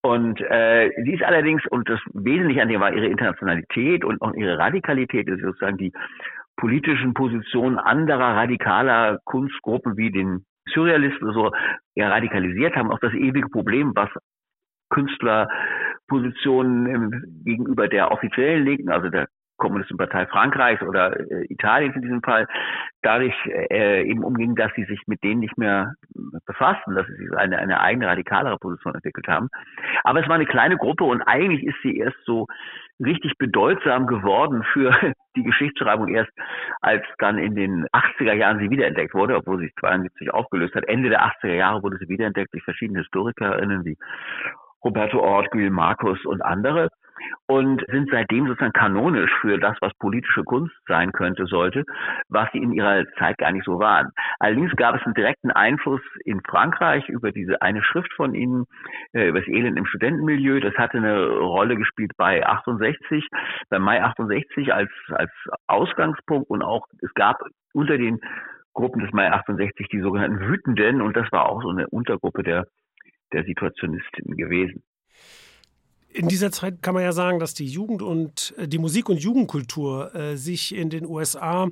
Und äh, sie ist allerdings, und das Wesentliche an ihr war ihre Internationalität und auch ihre Radikalität, ist sozusagen die politischen Positionen anderer radikaler Kunstgruppen wie den Surrealisten so ja, radikalisiert haben. Auch das ewige Problem, was Künstlerpositionen gegenüber der offiziellen Linken, also der Kommunistischen Partei Frankreichs oder äh, Italiens in diesem Fall, dadurch äh, eben umging, dass sie sich mit denen nicht mehr befassten, dass sie eine, eine eigene radikalere Position entwickelt haben. Aber es war eine kleine Gruppe und eigentlich ist sie erst so richtig bedeutsam geworden für die Geschichtsschreibung erst, als dann in den 80er Jahren sie wiederentdeckt wurde, obwohl sie sich 72 aufgelöst hat. Ende der 80er Jahre wurde sie wiederentdeckt durch verschiedene Historikerinnen wie Roberto Ort, Gül Markus und andere und sind seitdem sozusagen kanonisch für das, was politische Kunst sein könnte, sollte, was sie in ihrer Zeit gar nicht so waren. Allerdings gab es einen direkten Einfluss in Frankreich über diese eine Schrift von ihnen, äh, über das Elend im Studentenmilieu. Das hatte eine Rolle gespielt bei 68, bei Mai 68 als, als Ausgangspunkt und auch es gab unter den Gruppen des Mai 68 die sogenannten Wütenden und das war auch so eine Untergruppe der, der Situationisten gewesen. In dieser Zeit kann man ja sagen, dass die Jugend und äh, die Musik- und Jugendkultur äh, sich in den USA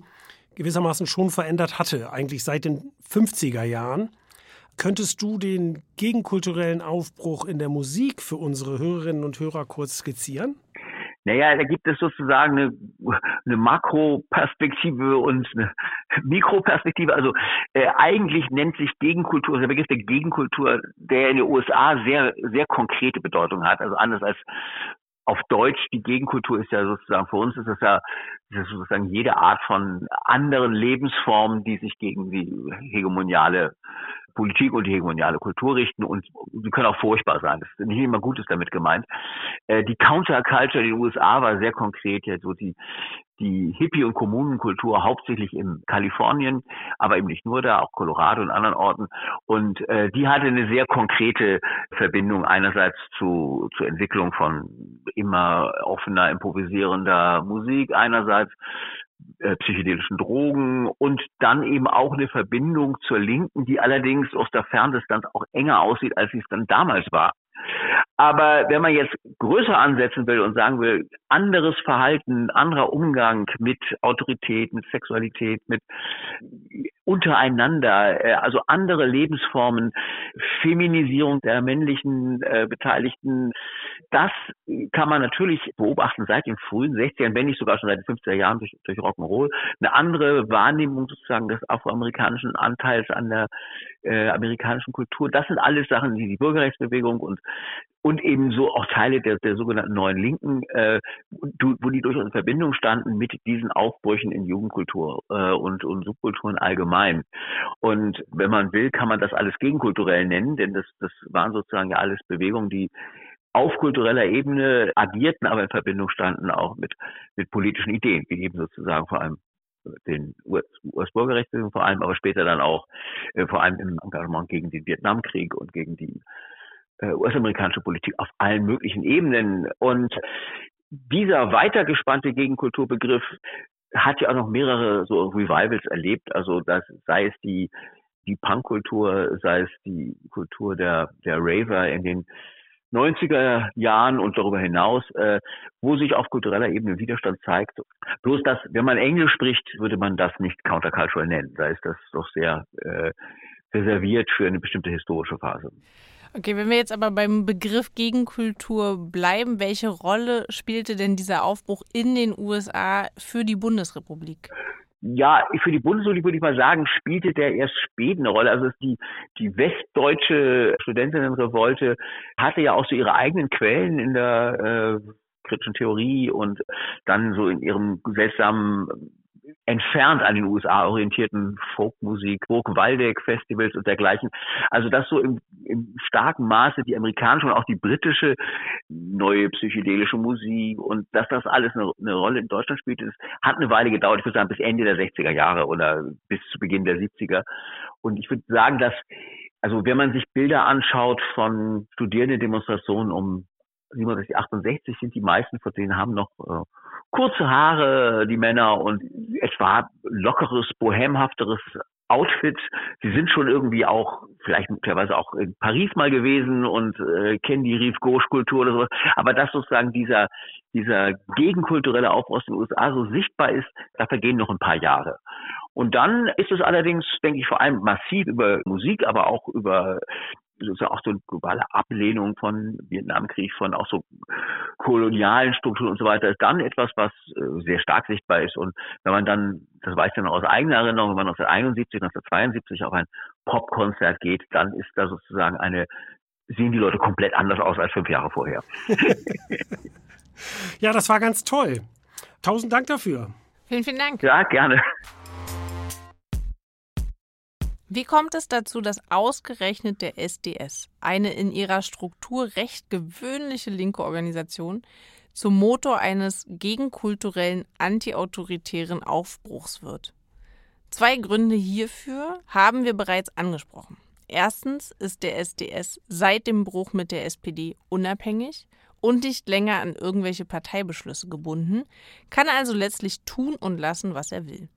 gewissermaßen schon verändert hatte, eigentlich seit den 50er Jahren. Könntest du den gegenkulturellen Aufbruch in der Musik für unsere Hörerinnen und Hörer kurz skizzieren? Naja, da gibt es sozusagen eine, eine Makroperspektive und eine Mikroperspektive. Also äh, eigentlich nennt sich Gegenkultur, der Begriff der Gegenkultur, der in den USA sehr, sehr konkrete Bedeutung hat. Also anders als auf Deutsch, die Gegenkultur ist ja sozusagen, für uns ist es ja ist sozusagen jede Art von anderen Lebensformen, die sich gegen die hegemoniale Politik und die hegemoniale Kultur richten und sie können auch furchtbar sein. Das ist nicht immer Gutes damit gemeint. Äh, die Counterculture in den USA war sehr konkret, so die, die Hippie- und Kommunenkultur hauptsächlich in Kalifornien, aber eben nicht nur da, auch Colorado und anderen Orten. Und äh, die hatte eine sehr konkrete Verbindung einerseits zu, zur Entwicklung von immer offener, improvisierender Musik, einerseits äh, psychedelischen Drogen und dann eben auch eine Verbindung zur Linken, die allerdings aus der Ferndistanz auch enger aussieht, als sie es dann damals war. Aber wenn man jetzt größer ansetzen will und sagen will, anderes Verhalten, anderer Umgang mit Autorität, mit Sexualität, mit untereinander, äh, also andere Lebensformen, Feminisierung der männlichen äh, Beteiligten, das kann man natürlich beobachten seit den frühen 60ern, wenn nicht sogar schon seit den 50er Jahren durch, durch Rock'n'Roll. Eine andere Wahrnehmung sozusagen des afroamerikanischen Anteils an der äh, amerikanischen Kultur. Das sind alles Sachen, die die Bürgerrechtsbewegung und und ebenso auch Teile der, der sogenannten neuen Linken, äh, wo die durchaus in Verbindung standen mit diesen Aufbrüchen in Jugendkultur äh, und, und Subkulturen allgemein. Und wenn man will, kann man das alles gegenkulturell nennen, denn das, das waren sozusagen ja alles Bewegungen, die auf kultureller Ebene agierten, aber in Verbindung standen auch mit, mit politischen Ideen, wie eben sozusagen vor allem den US-Bürgerrechten vor allem, aber später dann auch äh, vor allem im Engagement gegen den Vietnamkrieg und gegen die US-amerikanische Politik auf allen möglichen Ebenen. Und dieser weitergespannte Gegenkulturbegriff hat ja auch noch mehrere so Revivals erlebt. Also das sei es die die Punkkultur, sei es die Kultur der der Raver in den 90er Jahren und darüber hinaus, äh, wo sich auf kultureller Ebene Widerstand zeigt. Bloß dass, wenn man Englisch spricht, würde man das nicht countercultural nennen. Da ist das doch sehr äh, reserviert für eine bestimmte historische Phase. Okay, wenn wir jetzt aber beim Begriff Gegenkultur bleiben, welche Rolle spielte denn dieser Aufbruch in den USA für die Bundesrepublik? Ja, für die Bundesrepublik würde ich mal sagen, spielte der erst spät eine Rolle. Also die, die westdeutsche Studentinnenrevolte hatte ja auch so ihre eigenen Quellen in der äh, kritischen Theorie und dann so in ihrem seltsamen entfernt an den USA orientierten Folkmusik, Burg Waldeck Festivals und dergleichen. Also dass so im, im starken Maße die amerikanische und auch die britische neue psychedelische Musik und dass das alles eine, eine Rolle in Deutschland spielt, das hat eine Weile gedauert. Ich würde sagen bis Ende der 60er Jahre oder bis zu Beginn der 70er. Und ich würde sagen, dass also wenn man sich Bilder anschaut von Studierendendemonstrationen um 67, 68 sind die meisten von denen haben noch äh, kurze Haare, die Männer und etwa lockeres, bohemhafteres Outfit. Sie sind schon irgendwie auch, vielleicht möglicherweise auch in Paris mal gewesen und äh, kennen die Rive Gauche Kultur oder sowas. Aber dass sozusagen dieser, dieser gegenkulturelle Aufbau aus den USA so sichtbar ist, da vergehen noch ein paar Jahre. Und dann ist es allerdings, denke ich, vor allem massiv über Musik, aber auch über sozusagen auch so eine globale Ablehnung von Vietnamkrieg, von auch so kolonialen Strukturen und so weiter, ist dann etwas, was äh, sehr stark sichtbar ist. Und wenn man dann, das weiß ich noch aus eigener Erinnerung, wenn man 1971, 1972 auf ein Popkonzert geht, dann ist da sozusagen eine, sehen die Leute komplett anders aus als fünf Jahre vorher. ja, das war ganz toll. Tausend Dank dafür. Vielen, vielen Dank. Ja, gerne. Wie kommt es dazu, dass ausgerechnet der SDS, eine in ihrer Struktur recht gewöhnliche linke Organisation, zum Motor eines gegenkulturellen, antiautoritären Aufbruchs wird? Zwei Gründe hierfür haben wir bereits angesprochen. Erstens ist der SDS seit dem Bruch mit der SPD unabhängig und nicht länger an irgendwelche Parteibeschlüsse gebunden, kann also letztlich tun und lassen, was er will.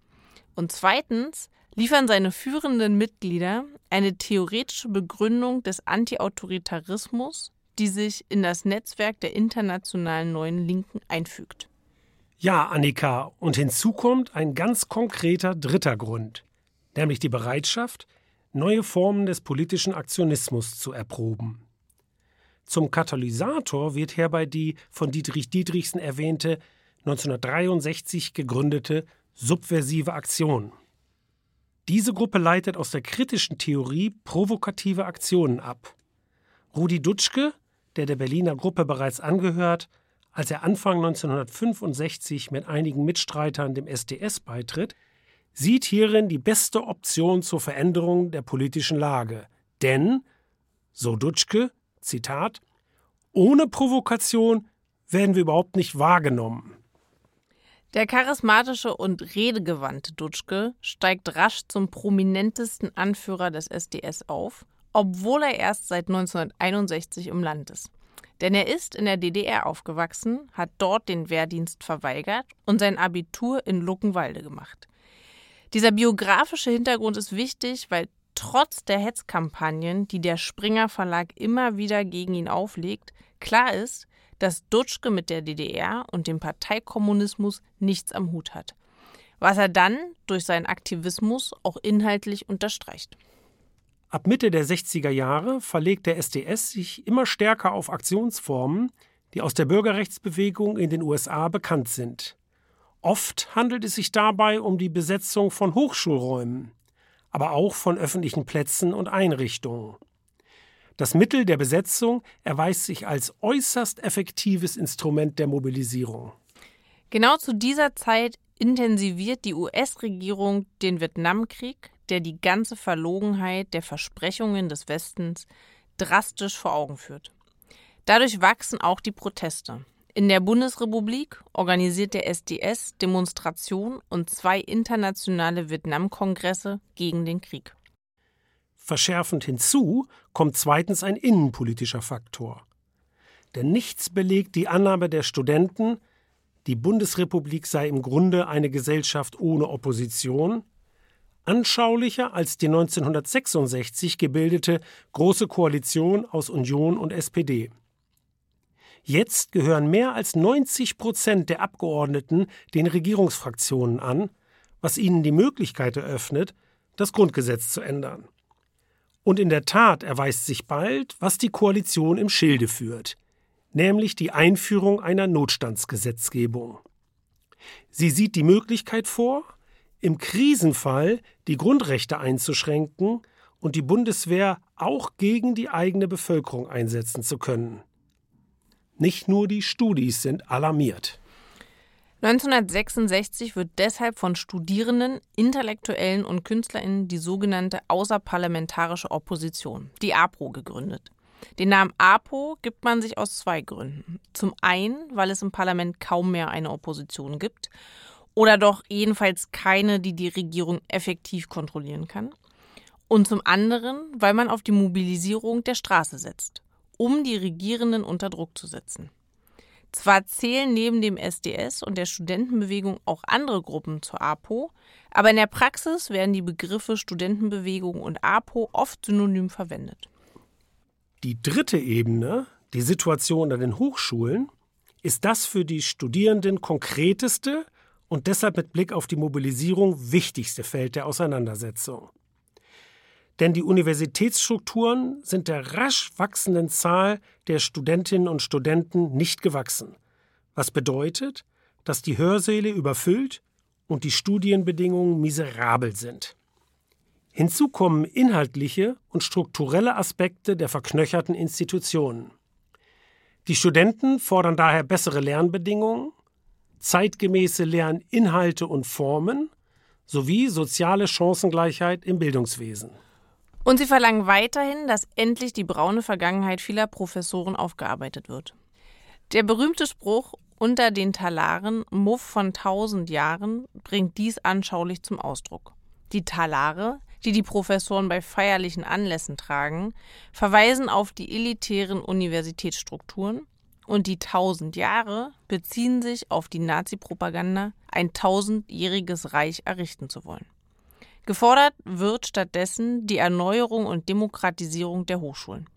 Und zweitens liefern seine führenden Mitglieder eine theoretische Begründung des Antiautoritarismus, die sich in das Netzwerk der internationalen neuen Linken einfügt. Ja, Annika, und hinzu kommt ein ganz konkreter dritter Grund, nämlich die Bereitschaft, neue Formen des politischen Aktionismus zu erproben. Zum Katalysator wird herbei die von Dietrich Dietrichsen erwähnte 1963 gegründete subversive Aktion. Diese Gruppe leitet aus der kritischen Theorie provokative Aktionen ab. Rudi Dutschke, der der Berliner Gruppe bereits angehört, als er Anfang 1965 mit einigen Mitstreitern dem SDS beitritt, sieht hierin die beste Option zur Veränderung der politischen Lage. Denn, so Dutschke, Zitat, ohne Provokation werden wir überhaupt nicht wahrgenommen. Der charismatische und redegewandte Dutschke steigt rasch zum prominentesten Anführer des SDS auf, obwohl er erst seit 1961 im Land ist. Denn er ist in der DDR aufgewachsen, hat dort den Wehrdienst verweigert und sein Abitur in Luckenwalde gemacht. Dieser biografische Hintergrund ist wichtig, weil trotz der Hetzkampagnen, die der Springer Verlag immer wieder gegen ihn auflegt, klar ist, dass Dutschke mit der DDR und dem Parteikommunismus nichts am Hut hat, was er dann durch seinen Aktivismus auch inhaltlich unterstreicht. Ab Mitte der 60er Jahre verlegt der SDS sich immer stärker auf Aktionsformen, die aus der Bürgerrechtsbewegung in den USA bekannt sind. Oft handelt es sich dabei um die Besetzung von Hochschulräumen, aber auch von öffentlichen Plätzen und Einrichtungen. Das Mittel der Besetzung erweist sich als äußerst effektives Instrument der Mobilisierung. Genau zu dieser Zeit intensiviert die US-Regierung den Vietnamkrieg, der die ganze Verlogenheit der Versprechungen des Westens drastisch vor Augen führt. Dadurch wachsen auch die Proteste. In der Bundesrepublik organisiert der SDS Demonstrationen und zwei internationale Vietnamkongresse gegen den Krieg. Verschärfend hinzu kommt zweitens ein innenpolitischer Faktor. Denn nichts belegt die Annahme der Studenten, die Bundesrepublik sei im Grunde eine Gesellschaft ohne Opposition, anschaulicher als die 1966 gebildete Große Koalition aus Union und SPD. Jetzt gehören mehr als 90 Prozent der Abgeordneten den Regierungsfraktionen an, was ihnen die Möglichkeit eröffnet, das Grundgesetz zu ändern. Und in der Tat erweist sich bald, was die Koalition im Schilde führt, nämlich die Einführung einer Notstandsgesetzgebung. Sie sieht die Möglichkeit vor, im Krisenfall die Grundrechte einzuschränken und die Bundeswehr auch gegen die eigene Bevölkerung einsetzen zu können. Nicht nur die Studis sind alarmiert. 1966 wird deshalb von Studierenden, Intellektuellen und KünstlerInnen die sogenannte Außerparlamentarische Opposition, die APO, gegründet. Den Namen APO gibt man sich aus zwei Gründen. Zum einen, weil es im Parlament kaum mehr eine Opposition gibt oder doch jedenfalls keine, die die Regierung effektiv kontrollieren kann. Und zum anderen, weil man auf die Mobilisierung der Straße setzt, um die Regierenden unter Druck zu setzen. Zwar zählen neben dem SDS und der Studentenbewegung auch andere Gruppen zur APO, aber in der Praxis werden die Begriffe Studentenbewegung und APO oft synonym verwendet. Die dritte Ebene, die Situation an den Hochschulen, ist das für die Studierenden konkreteste und deshalb mit Blick auf die Mobilisierung wichtigste Feld der Auseinandersetzung. Denn die Universitätsstrukturen sind der rasch wachsenden Zahl der Studentinnen und Studenten nicht gewachsen, was bedeutet, dass die Hörsäle überfüllt und die Studienbedingungen miserabel sind. Hinzu kommen inhaltliche und strukturelle Aspekte der verknöcherten Institutionen. Die Studenten fordern daher bessere Lernbedingungen, zeitgemäße Lerninhalte und Formen sowie soziale Chancengleichheit im Bildungswesen. Und sie verlangen weiterhin, dass endlich die braune Vergangenheit vieler Professoren aufgearbeitet wird. Der berühmte Spruch unter den Talaren Muff von tausend Jahren bringt dies anschaulich zum Ausdruck. Die Talare, die die Professoren bei feierlichen Anlässen tragen, verweisen auf die elitären Universitätsstrukturen und die tausend Jahre beziehen sich auf die Nazi-Propaganda, ein tausendjähriges Reich errichten zu wollen. Gefordert wird stattdessen die Erneuerung und Demokratisierung der Hochschulen.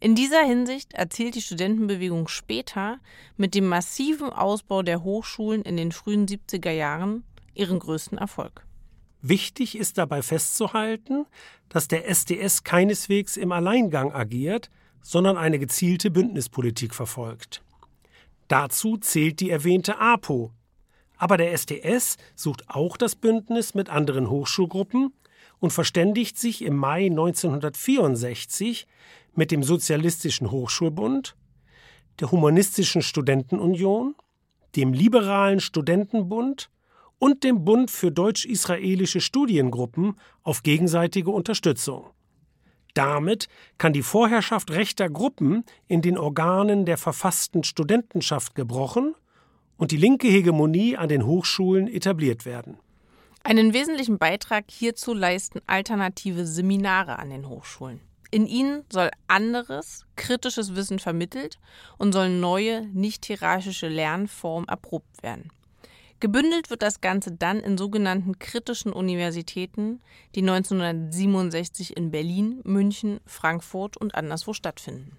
In dieser Hinsicht erzielt die Studentenbewegung später mit dem massiven Ausbau der Hochschulen in den frühen 70er Jahren ihren größten Erfolg. Wichtig ist dabei festzuhalten, dass der SDS keineswegs im Alleingang agiert, sondern eine gezielte Bündnispolitik verfolgt. Dazu zählt die erwähnte APO, aber der SDS sucht auch das Bündnis mit anderen Hochschulgruppen und verständigt sich im Mai 1964 mit dem Sozialistischen Hochschulbund, der Humanistischen Studentenunion, dem Liberalen Studentenbund und dem Bund für deutsch-israelische Studiengruppen auf gegenseitige Unterstützung. Damit kann die Vorherrschaft rechter Gruppen in den Organen der verfassten Studentenschaft gebrochen und die linke Hegemonie an den Hochschulen etabliert werden. Einen wesentlichen Beitrag hierzu leisten alternative Seminare an den Hochschulen. In ihnen soll anderes, kritisches Wissen vermittelt und sollen neue, nicht hierarchische Lernformen erprobt werden. Gebündelt wird das Ganze dann in sogenannten kritischen Universitäten, die 1967 in Berlin, München, Frankfurt und anderswo stattfinden.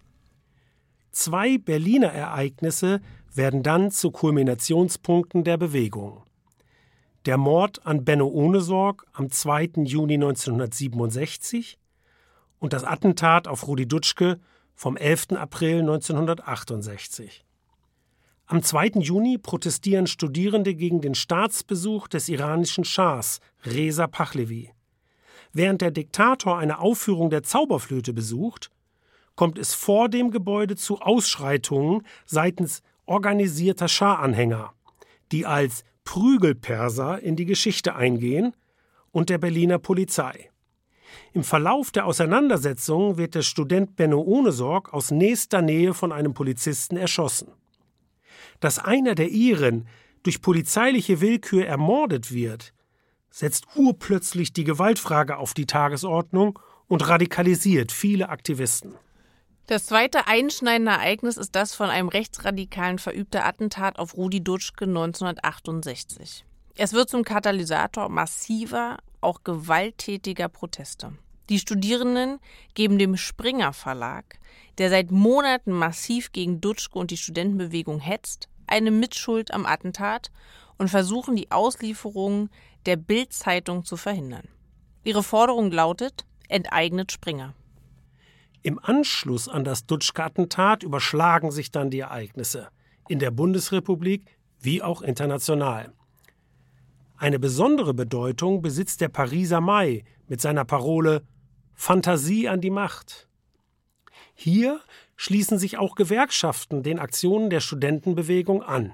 Zwei Berliner Ereignisse werden dann zu Kulminationspunkten der Bewegung. Der Mord an Benno Ohnesorg am 2. Juni 1967 und das Attentat auf Rudi Dutschke vom 11. April 1968. Am 2. Juni protestieren Studierende gegen den Staatsbesuch des iranischen Schahs Reza Pahlavi. Während der Diktator eine Aufführung der Zauberflöte besucht, kommt es vor dem Gebäude zu Ausschreitungen seitens organisierter Schah-Anhänger, die als Prügelperser in die Geschichte eingehen, und der Berliner Polizei. Im Verlauf der Auseinandersetzung wird der Student Benno Ohnesorg aus nächster Nähe von einem Polizisten erschossen. Dass einer der Iren durch polizeiliche Willkür ermordet wird, setzt urplötzlich die Gewaltfrage auf die Tagesordnung und radikalisiert viele Aktivisten. Das zweite einschneidende Ereignis ist das von einem Rechtsradikalen verübte Attentat auf Rudi Dutschke 1968. Es wird zum Katalysator massiver, auch gewalttätiger Proteste. Die Studierenden geben dem Springer Verlag, der seit Monaten massiv gegen Dutschke und die Studentenbewegung hetzt, eine Mitschuld am Attentat und versuchen die Auslieferung der Bild-Zeitung zu verhindern. Ihre Forderung lautet: Enteignet Springer. Im Anschluss an das Dutschke-Attentat überschlagen sich dann die Ereignisse, in der Bundesrepublik wie auch international. Eine besondere Bedeutung besitzt der Pariser Mai mit seiner Parole Fantasie an die Macht. Hier schließen sich auch Gewerkschaften den Aktionen der Studentenbewegung an.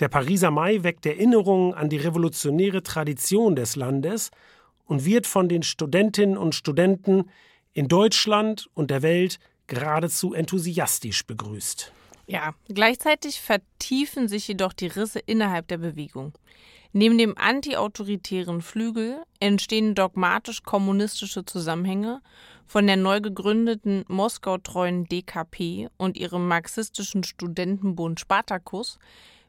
Der Pariser Mai weckt Erinnerungen an die revolutionäre Tradition des Landes und wird von den Studentinnen und Studenten in Deutschland und der Welt geradezu enthusiastisch begrüßt. Ja, gleichzeitig vertiefen sich jedoch die Risse innerhalb der Bewegung. Neben dem antiautoritären Flügel entstehen dogmatisch kommunistische Zusammenhänge von der neu gegründeten Moskau-treuen DKP und ihrem marxistischen Studentenbund Spartakus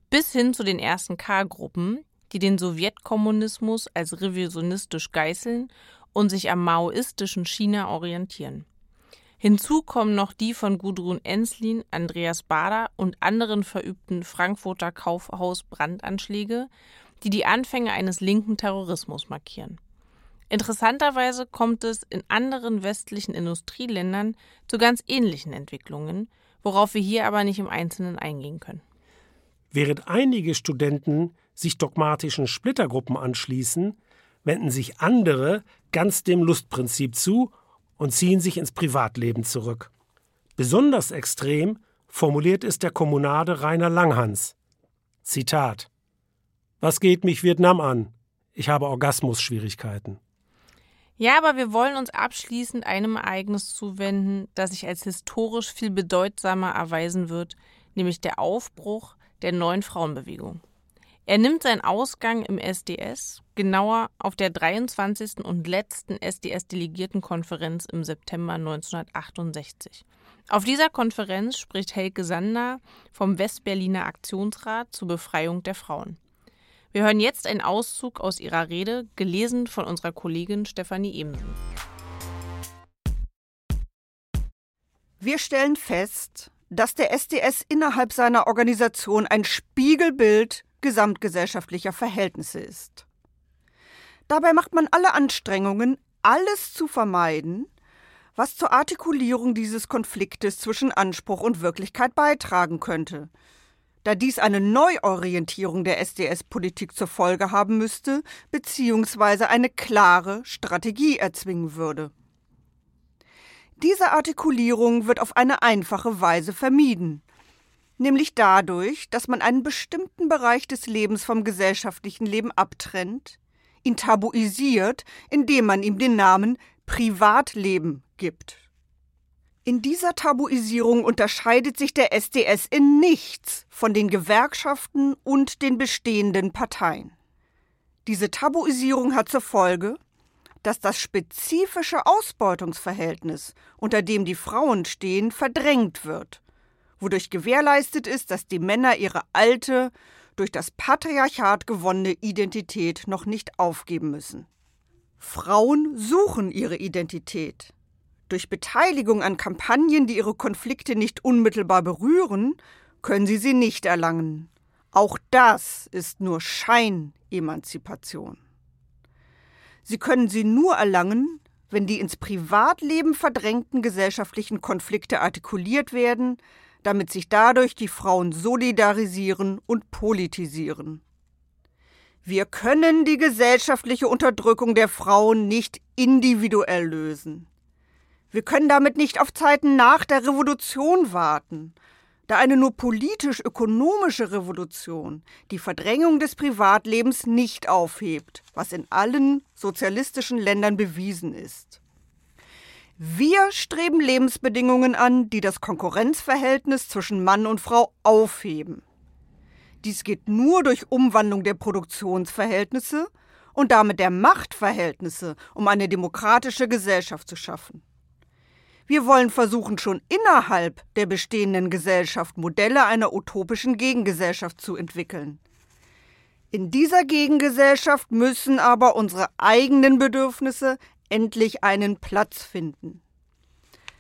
bis hin zu den ersten K-Gruppen, die den Sowjetkommunismus als revisionistisch geißeln und sich am maoistischen China orientieren. Hinzu kommen noch die von Gudrun Enslin, Andreas Bader und anderen verübten Frankfurter Kaufhaus-Brandanschläge, die die Anfänge eines linken Terrorismus markieren. Interessanterweise kommt es in anderen westlichen Industrieländern zu ganz ähnlichen Entwicklungen, worauf wir hier aber nicht im Einzelnen eingehen können. Während einige Studenten sich dogmatischen Splittergruppen anschließen, wenden sich andere ganz dem Lustprinzip zu und ziehen sich ins Privatleben zurück. Besonders extrem formuliert es der Kommunade Rainer Langhans. Zitat Was geht mich Vietnam an? Ich habe Orgasmusschwierigkeiten. Ja, aber wir wollen uns abschließend einem Ereignis zuwenden, das sich als historisch viel bedeutsamer erweisen wird, nämlich der Aufbruch der neuen Frauenbewegung. Er nimmt seinen Ausgang im SDS, genauer auf der 23. und letzten SDS-Delegiertenkonferenz im September 1968. Auf dieser Konferenz spricht Helke Sander vom Westberliner Aktionsrat zur Befreiung der Frauen. Wir hören jetzt einen Auszug aus ihrer Rede, gelesen von unserer Kollegin Stefanie Ebensen. Wir stellen fest, dass der SDS innerhalb seiner Organisation ein Spiegelbild gesamtgesellschaftlicher Verhältnisse ist. Dabei macht man alle Anstrengungen, alles zu vermeiden, was zur Artikulierung dieses Konfliktes zwischen Anspruch und Wirklichkeit beitragen könnte, da dies eine Neuorientierung der SDS-Politik zur Folge haben müsste, beziehungsweise eine klare Strategie erzwingen würde. Diese Artikulierung wird auf eine einfache Weise vermieden nämlich dadurch, dass man einen bestimmten Bereich des Lebens vom gesellschaftlichen Leben abtrennt, ihn tabuisiert, indem man ihm den Namen Privatleben gibt. In dieser Tabuisierung unterscheidet sich der SDS in nichts von den Gewerkschaften und den bestehenden Parteien. Diese Tabuisierung hat zur Folge, dass das spezifische Ausbeutungsverhältnis, unter dem die Frauen stehen, verdrängt wird wodurch gewährleistet ist, dass die Männer ihre alte, durch das Patriarchat gewonnene Identität noch nicht aufgeben müssen. Frauen suchen ihre Identität. Durch Beteiligung an Kampagnen, die ihre Konflikte nicht unmittelbar berühren, können sie sie nicht erlangen. Auch das ist nur Scheinemanzipation. Sie können sie nur erlangen, wenn die ins Privatleben verdrängten gesellschaftlichen Konflikte artikuliert werden, damit sich dadurch die Frauen solidarisieren und politisieren. Wir können die gesellschaftliche Unterdrückung der Frauen nicht individuell lösen. Wir können damit nicht auf Zeiten nach der Revolution warten, da eine nur politisch-ökonomische Revolution die Verdrängung des Privatlebens nicht aufhebt, was in allen sozialistischen Ländern bewiesen ist. Wir streben Lebensbedingungen an, die das Konkurrenzverhältnis zwischen Mann und Frau aufheben. Dies geht nur durch Umwandlung der Produktionsverhältnisse und damit der Machtverhältnisse, um eine demokratische Gesellschaft zu schaffen. Wir wollen versuchen, schon innerhalb der bestehenden Gesellschaft Modelle einer utopischen Gegengesellschaft zu entwickeln. In dieser Gegengesellschaft müssen aber unsere eigenen Bedürfnisse endlich einen Platz finden.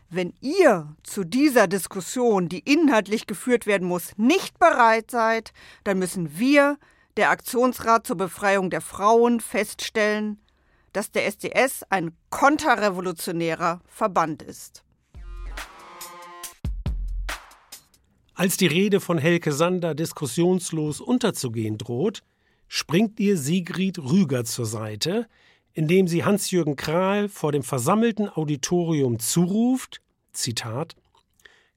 Wenn ihr zu dieser Diskussion, die inhaltlich geführt werden muss, nicht bereit seid, dann müssen wir, der Aktionsrat zur Befreiung der Frauen, feststellen, dass der SDS ein konterrevolutionärer Verband ist. Als die Rede von Helke Sander diskussionslos unterzugehen droht, springt ihr Sigrid Rüger zur Seite, indem sie Hans-Jürgen Krahl vor dem versammelten Auditorium zuruft: Zitat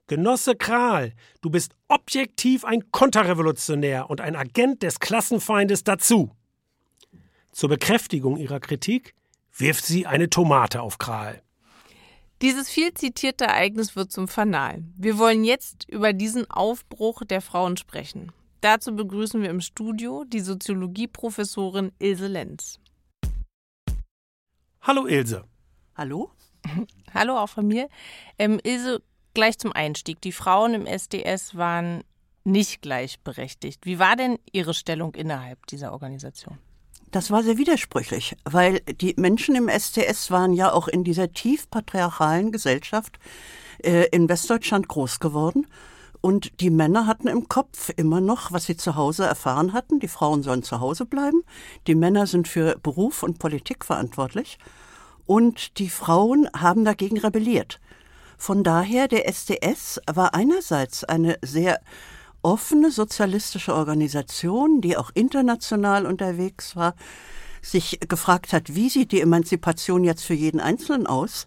Genosse Krahl, du bist objektiv ein Konterrevolutionär und ein Agent des Klassenfeindes dazu. Zur Bekräftigung ihrer Kritik wirft sie eine Tomate auf Krahl. Dieses viel zitierte Ereignis wird zum Fanal. Wir wollen jetzt über diesen Aufbruch der Frauen sprechen. Dazu begrüßen wir im Studio die Soziologieprofessorin Ilse Lenz. Hallo Ilse. Hallo? Hallo auch von mir. Ähm, Ilse, gleich zum Einstieg. Die Frauen im SDS waren nicht gleichberechtigt. Wie war denn Ihre Stellung innerhalb dieser Organisation? Das war sehr widersprüchlich, weil die Menschen im SDS waren ja auch in dieser tief patriarchalen Gesellschaft äh, in Westdeutschland groß geworden. Und die Männer hatten im Kopf immer noch, was sie zu Hause erfahren hatten. Die Frauen sollen zu Hause bleiben. Die Männer sind für Beruf und Politik verantwortlich. Und die Frauen haben dagegen rebelliert. Von daher, der SDS war einerseits eine sehr offene sozialistische Organisation, die auch international unterwegs war, sich gefragt hat, wie sieht die Emanzipation jetzt für jeden Einzelnen aus?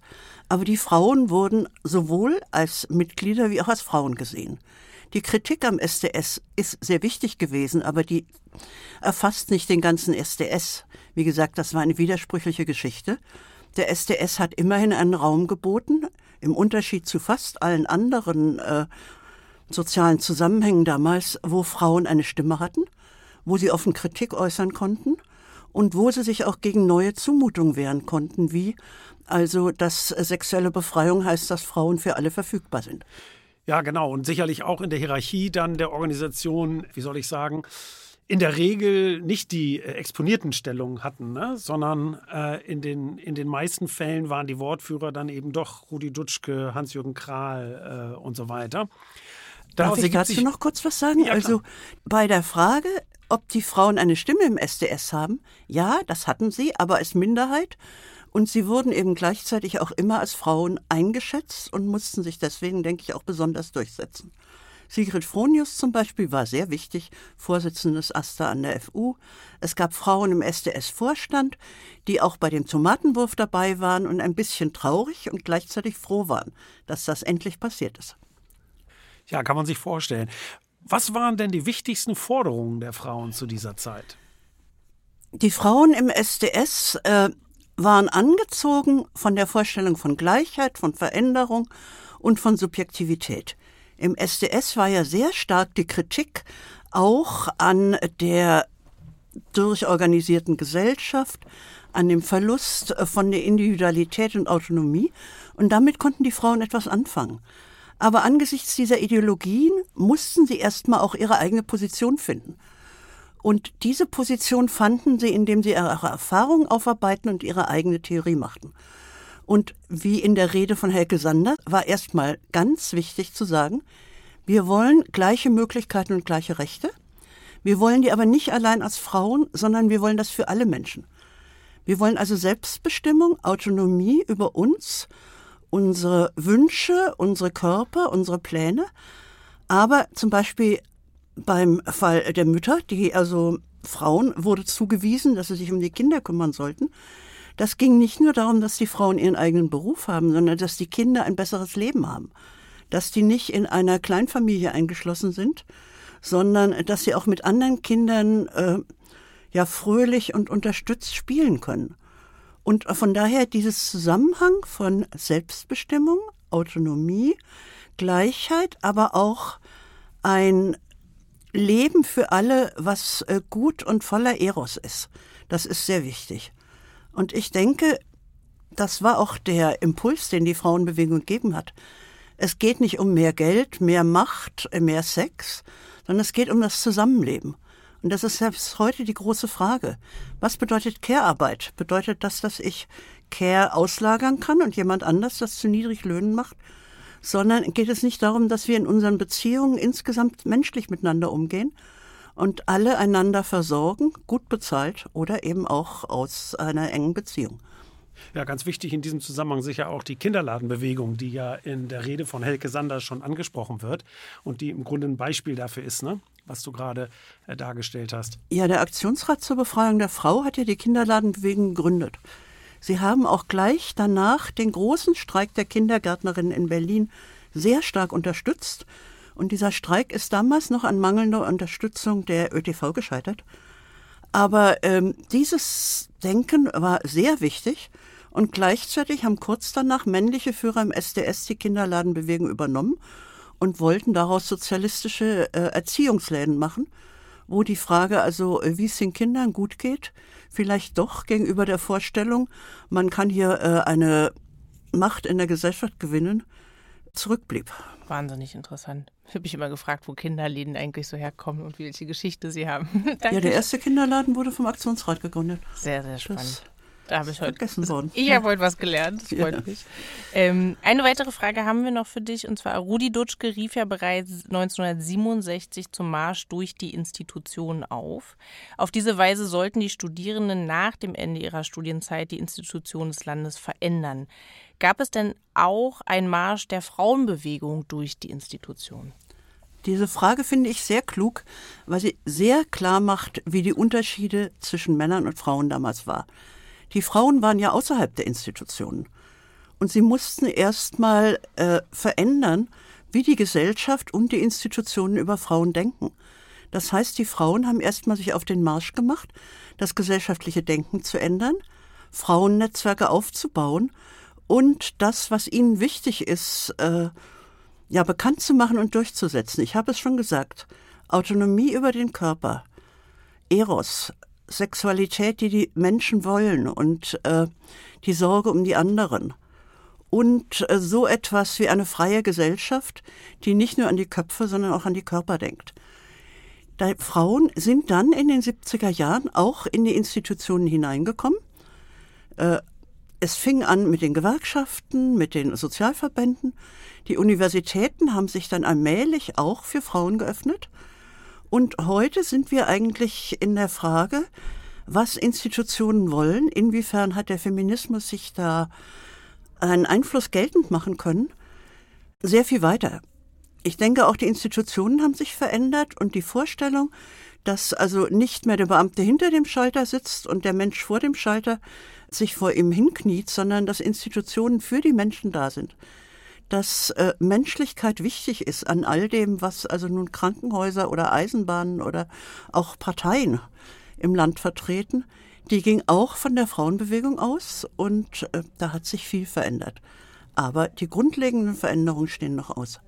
Aber die Frauen wurden sowohl als Mitglieder wie auch als Frauen gesehen. Die Kritik am SDS ist sehr wichtig gewesen, aber die erfasst nicht den ganzen SDS. Wie gesagt, das war eine widersprüchliche Geschichte. Der SDS hat immerhin einen Raum geboten, im Unterschied zu fast allen anderen äh, sozialen Zusammenhängen damals, wo Frauen eine Stimme hatten, wo sie offen Kritik äußern konnten und wo sie sich auch gegen neue Zumutungen wehren konnten, wie also, dass sexuelle Befreiung heißt, dass Frauen für alle verfügbar sind. Ja, genau. Und sicherlich auch in der Hierarchie dann der Organisation, wie soll ich sagen, in der Regel nicht die äh, exponierten Stellungen hatten, ne? sondern äh, in, den, in den meisten Fällen waren die Wortführer dann eben doch Rudi Dutschke, Hans-Jürgen Krahl äh, und so weiter. Darf ich dazu noch kurz was sagen? Ja, also bei der Frage, ob die Frauen eine Stimme im SDS haben, ja, das hatten sie, aber als Minderheit. Und sie wurden eben gleichzeitig auch immer als Frauen eingeschätzt und mussten sich deswegen, denke ich, auch besonders durchsetzen. Sigrid Fronius zum Beispiel war sehr wichtig, Vorsitzende des AStA an der FU. Es gab Frauen im SDS-Vorstand, die auch bei dem Tomatenwurf dabei waren und ein bisschen traurig und gleichzeitig froh waren, dass das endlich passiert ist. Ja, kann man sich vorstellen. Was waren denn die wichtigsten Forderungen der Frauen zu dieser Zeit? Die Frauen im SDS äh, waren angezogen von der Vorstellung von Gleichheit, von Veränderung und von Subjektivität. Im SDS war ja sehr stark die Kritik auch an der durchorganisierten Gesellschaft, an dem Verlust von der Individualität und Autonomie. Und damit konnten die Frauen etwas anfangen. Aber angesichts dieser Ideologien mussten sie erstmal auch ihre eigene Position finden. Und diese Position fanden sie, indem sie ihre Erfahrungen aufarbeiten und ihre eigene Theorie machten. Und wie in der Rede von Helke Sander war erstmal ganz wichtig zu sagen, wir wollen gleiche Möglichkeiten und gleiche Rechte. Wir wollen die aber nicht allein als Frauen, sondern wir wollen das für alle Menschen. Wir wollen also Selbstbestimmung, Autonomie über uns, unsere Wünsche, unsere Körper, unsere Pläne. Aber zum Beispiel beim Fall der Mütter, die also Frauen wurde zugewiesen, dass sie sich um die Kinder kümmern sollten. Das ging nicht nur darum, dass die Frauen ihren eigenen Beruf haben, sondern dass die Kinder ein besseres Leben haben. Dass die nicht in einer Kleinfamilie eingeschlossen sind, sondern dass sie auch mit anderen Kindern äh, ja fröhlich und unterstützt spielen können. Und von daher dieses Zusammenhang von Selbstbestimmung, Autonomie, Gleichheit, aber auch ein Leben für alle, was äh, gut und voller Eros ist. Das ist sehr wichtig. Und ich denke, das war auch der Impuls, den die Frauenbewegung gegeben hat. Es geht nicht um mehr Geld, mehr Macht, äh, mehr Sex, sondern es geht um das Zusammenleben. Und das ist selbst heute die große Frage. Was bedeutet Care-Arbeit? Bedeutet das, dass ich Care auslagern kann und jemand anders das zu niedrig Löhnen macht? Sondern geht es nicht darum, dass wir in unseren Beziehungen insgesamt menschlich miteinander umgehen und alle einander versorgen, gut bezahlt oder eben auch aus einer engen Beziehung. Ja, ganz wichtig in diesem Zusammenhang sicher auch die Kinderladenbewegung, die ja in der Rede von Helke Sanders schon angesprochen wird und die im Grunde ein Beispiel dafür ist, ne? was du gerade äh, dargestellt hast. Ja, der Aktionsrat zur Befreiung der Frau hat ja die Kinderladenbewegung gegründet. Sie haben auch gleich danach den großen Streik der Kindergärtnerinnen in Berlin sehr stark unterstützt. Und dieser Streik ist damals noch an mangelnder Unterstützung der ÖTV gescheitert. Aber ähm, dieses Denken war sehr wichtig und gleichzeitig haben kurz danach männliche Führer im SDS die Kinderladenbewegung übernommen und wollten daraus sozialistische äh, Erziehungsläden machen, wo die Frage also, äh, wie es den Kindern gut geht, vielleicht doch gegenüber der Vorstellung, man kann hier äh, eine Macht in der Gesellschaft gewinnen, zurückblieb. Wahnsinnig interessant. Ich habe mich immer gefragt, wo Kinderläden eigentlich so herkommen und welche Geschichte sie haben. ja, der erste Kinderladen wurde vom Aktionsrat gegründet. Sehr, sehr spannend. Das da habe ich heute vergessen worden. Ich habe heute was gelernt. Das freut ja. mich. Ähm, eine weitere Frage haben wir noch für dich und zwar Rudi Dutschke rief ja bereits 1967 zum Marsch durch die Institutionen auf. Auf diese Weise sollten die Studierenden nach dem Ende ihrer Studienzeit die Institutionen des Landes verändern. Gab es denn auch einen Marsch der Frauenbewegung durch die Institutionen? Diese Frage finde ich sehr klug, weil sie sehr klar macht, wie die Unterschiede zwischen Männern und Frauen damals waren. Die Frauen waren ja außerhalb der Institutionen. Und sie mussten erst mal äh, verändern, wie die Gesellschaft und die Institutionen über Frauen denken. Das heißt, die Frauen haben erstmal sich auf den Marsch gemacht, das gesellschaftliche Denken zu ändern, Frauennetzwerke aufzubauen und das, was ihnen wichtig ist, äh, ja, bekannt zu machen und durchzusetzen. Ich habe es schon gesagt. Autonomie über den Körper, Eros, Sexualität, die die Menschen wollen und äh, die Sorge um die anderen. Und äh, so etwas wie eine freie Gesellschaft, die nicht nur an die Köpfe, sondern auch an die Körper denkt. Die Frauen sind dann in den 70er Jahren auch in die Institutionen hineingekommen. Äh, es fing an mit den Gewerkschaften, mit den Sozialverbänden. Die Universitäten haben sich dann allmählich auch für Frauen geöffnet. Und heute sind wir eigentlich in der Frage, was Institutionen wollen, inwiefern hat der Feminismus sich da einen Einfluss geltend machen können, sehr viel weiter. Ich denke, auch die Institutionen haben sich verändert und die Vorstellung, dass also nicht mehr der Beamte hinter dem Schalter sitzt und der Mensch vor dem Schalter sich vor ihm hinkniet, sondern dass Institutionen für die Menschen da sind dass äh, Menschlichkeit wichtig ist an all dem, was also nun Krankenhäuser oder Eisenbahnen oder auch Parteien im Land vertreten. Die ging auch von der Frauenbewegung aus und äh, da hat sich viel verändert. Aber die grundlegenden Veränderungen stehen noch aus.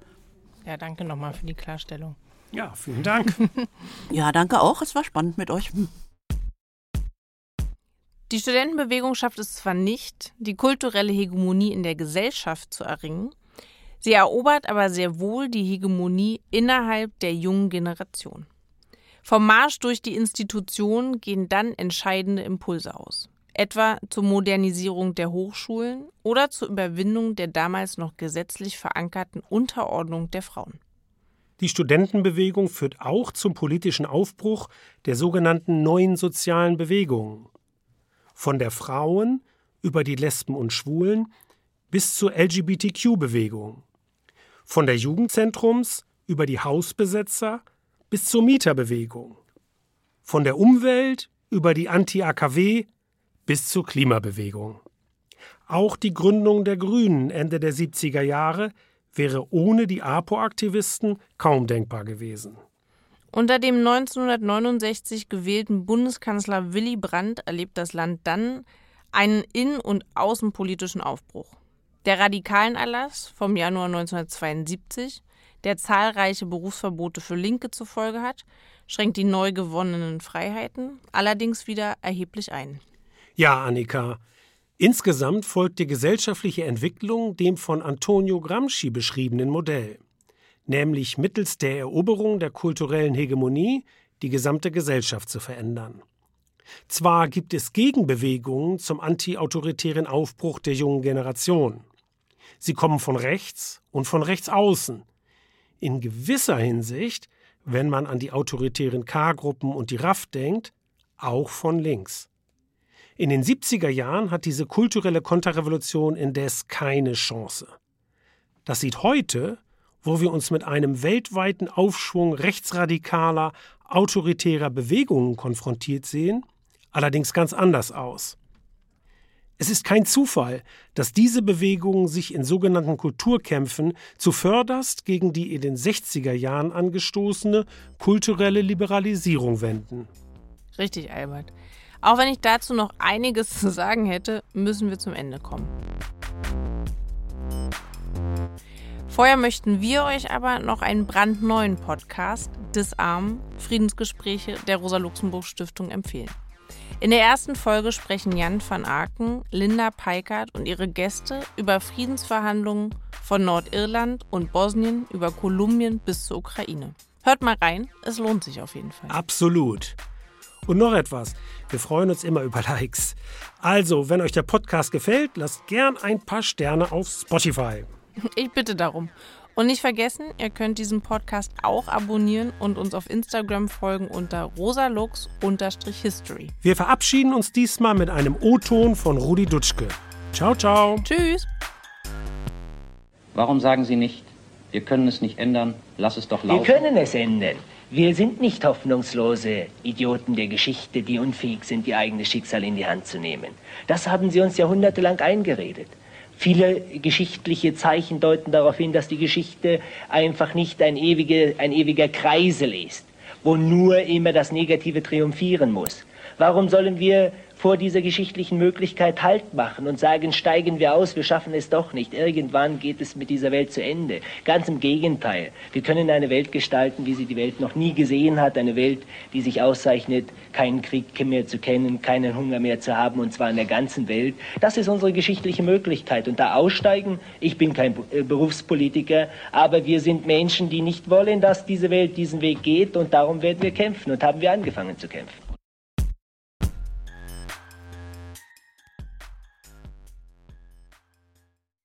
Ja, danke nochmal für die Klarstellung. Ja, vielen Dank. ja, danke auch. Es war spannend mit euch. Die Studentenbewegung schafft es zwar nicht, die kulturelle Hegemonie in der Gesellschaft zu erringen, Sie erobert aber sehr wohl die Hegemonie innerhalb der jungen Generation. Vom Marsch durch die Institutionen gehen dann entscheidende Impulse aus, etwa zur Modernisierung der Hochschulen oder zur Überwindung der damals noch gesetzlich verankerten Unterordnung der Frauen. Die Studentenbewegung führt auch zum politischen Aufbruch der sogenannten neuen sozialen Bewegungen. Von der Frauen über die Lesben und Schwulen bis zur LGBTQ-Bewegung. Von der Jugendzentrums über die Hausbesetzer bis zur Mieterbewegung. Von der Umwelt über die Anti-AKW bis zur Klimabewegung. Auch die Gründung der Grünen Ende der 70er Jahre wäre ohne die APO-Aktivisten kaum denkbar gewesen. Unter dem 1969 gewählten Bundeskanzler Willy Brandt erlebt das Land dann einen innen- und außenpolitischen Aufbruch. Der Radikalenerlass vom Januar 1972, der zahlreiche Berufsverbote für Linke zur Folge hat, schränkt die neu gewonnenen Freiheiten allerdings wieder erheblich ein. Ja, Annika. Insgesamt folgt die gesellschaftliche Entwicklung dem von Antonio Gramsci beschriebenen Modell, nämlich mittels der Eroberung der kulturellen Hegemonie die gesamte Gesellschaft zu verändern. Zwar gibt es Gegenbewegungen zum antiautoritären Aufbruch der jungen Generation. Sie kommen von rechts und von rechts außen. In gewisser Hinsicht wenn man an die autoritären K-Gruppen und die RAF denkt, auch von links. In den 70er Jahren hat diese kulturelle Konterrevolution indes keine Chance. Das sieht heute, wo wir uns mit einem weltweiten Aufschwung rechtsradikaler, autoritärer Bewegungen konfrontiert sehen, allerdings ganz anders aus. Es ist kein Zufall, dass diese Bewegungen sich in sogenannten Kulturkämpfen zuvörderst gegen die in den 60er Jahren angestoßene kulturelle Liberalisierung wenden. Richtig, Albert. Auch wenn ich dazu noch einiges zu sagen hätte, müssen wir zum Ende kommen. Vorher möchten wir euch aber noch einen brandneuen Podcast, Disarm, Friedensgespräche der Rosa-Luxemburg-Stiftung empfehlen. In der ersten Folge sprechen Jan van Aken, Linda Peikert und ihre Gäste über Friedensverhandlungen von Nordirland und Bosnien über Kolumbien bis zur Ukraine. Hört mal rein, es lohnt sich auf jeden Fall. Absolut. Und noch etwas, wir freuen uns immer über Likes. Also, wenn euch der Podcast gefällt, lasst gern ein paar Sterne auf Spotify. Ich bitte darum. Und nicht vergessen, ihr könnt diesen Podcast auch abonnieren und uns auf Instagram folgen unter rosalux-history. Wir verabschieden uns diesmal mit einem O-Ton von Rudi Dutschke. Ciao, ciao. Tschüss. Warum sagen Sie nicht, wir können es nicht ändern, lass es doch laufen? Wir können es ändern. Wir sind nicht hoffnungslose Idioten der Geschichte, die unfähig sind, ihr eigenes Schicksal in die Hand zu nehmen. Das haben sie uns jahrhundertelang eingeredet. Viele geschichtliche Zeichen deuten darauf hin, dass die Geschichte einfach nicht ein, ewige, ein ewiger Kreisel ist, wo nur immer das Negative triumphieren muss. Warum sollen wir vor dieser geschichtlichen Möglichkeit Halt machen und sagen, steigen wir aus, wir schaffen es doch nicht. Irgendwann geht es mit dieser Welt zu Ende. Ganz im Gegenteil. Wir können eine Welt gestalten, wie sie die Welt noch nie gesehen hat. Eine Welt, die sich auszeichnet, keinen Krieg mehr zu kennen, keinen Hunger mehr zu haben, und zwar in der ganzen Welt. Das ist unsere geschichtliche Möglichkeit. Und da aussteigen, ich bin kein äh, Berufspolitiker, aber wir sind Menschen, die nicht wollen, dass diese Welt diesen Weg geht. Und darum werden wir kämpfen und haben wir angefangen zu kämpfen.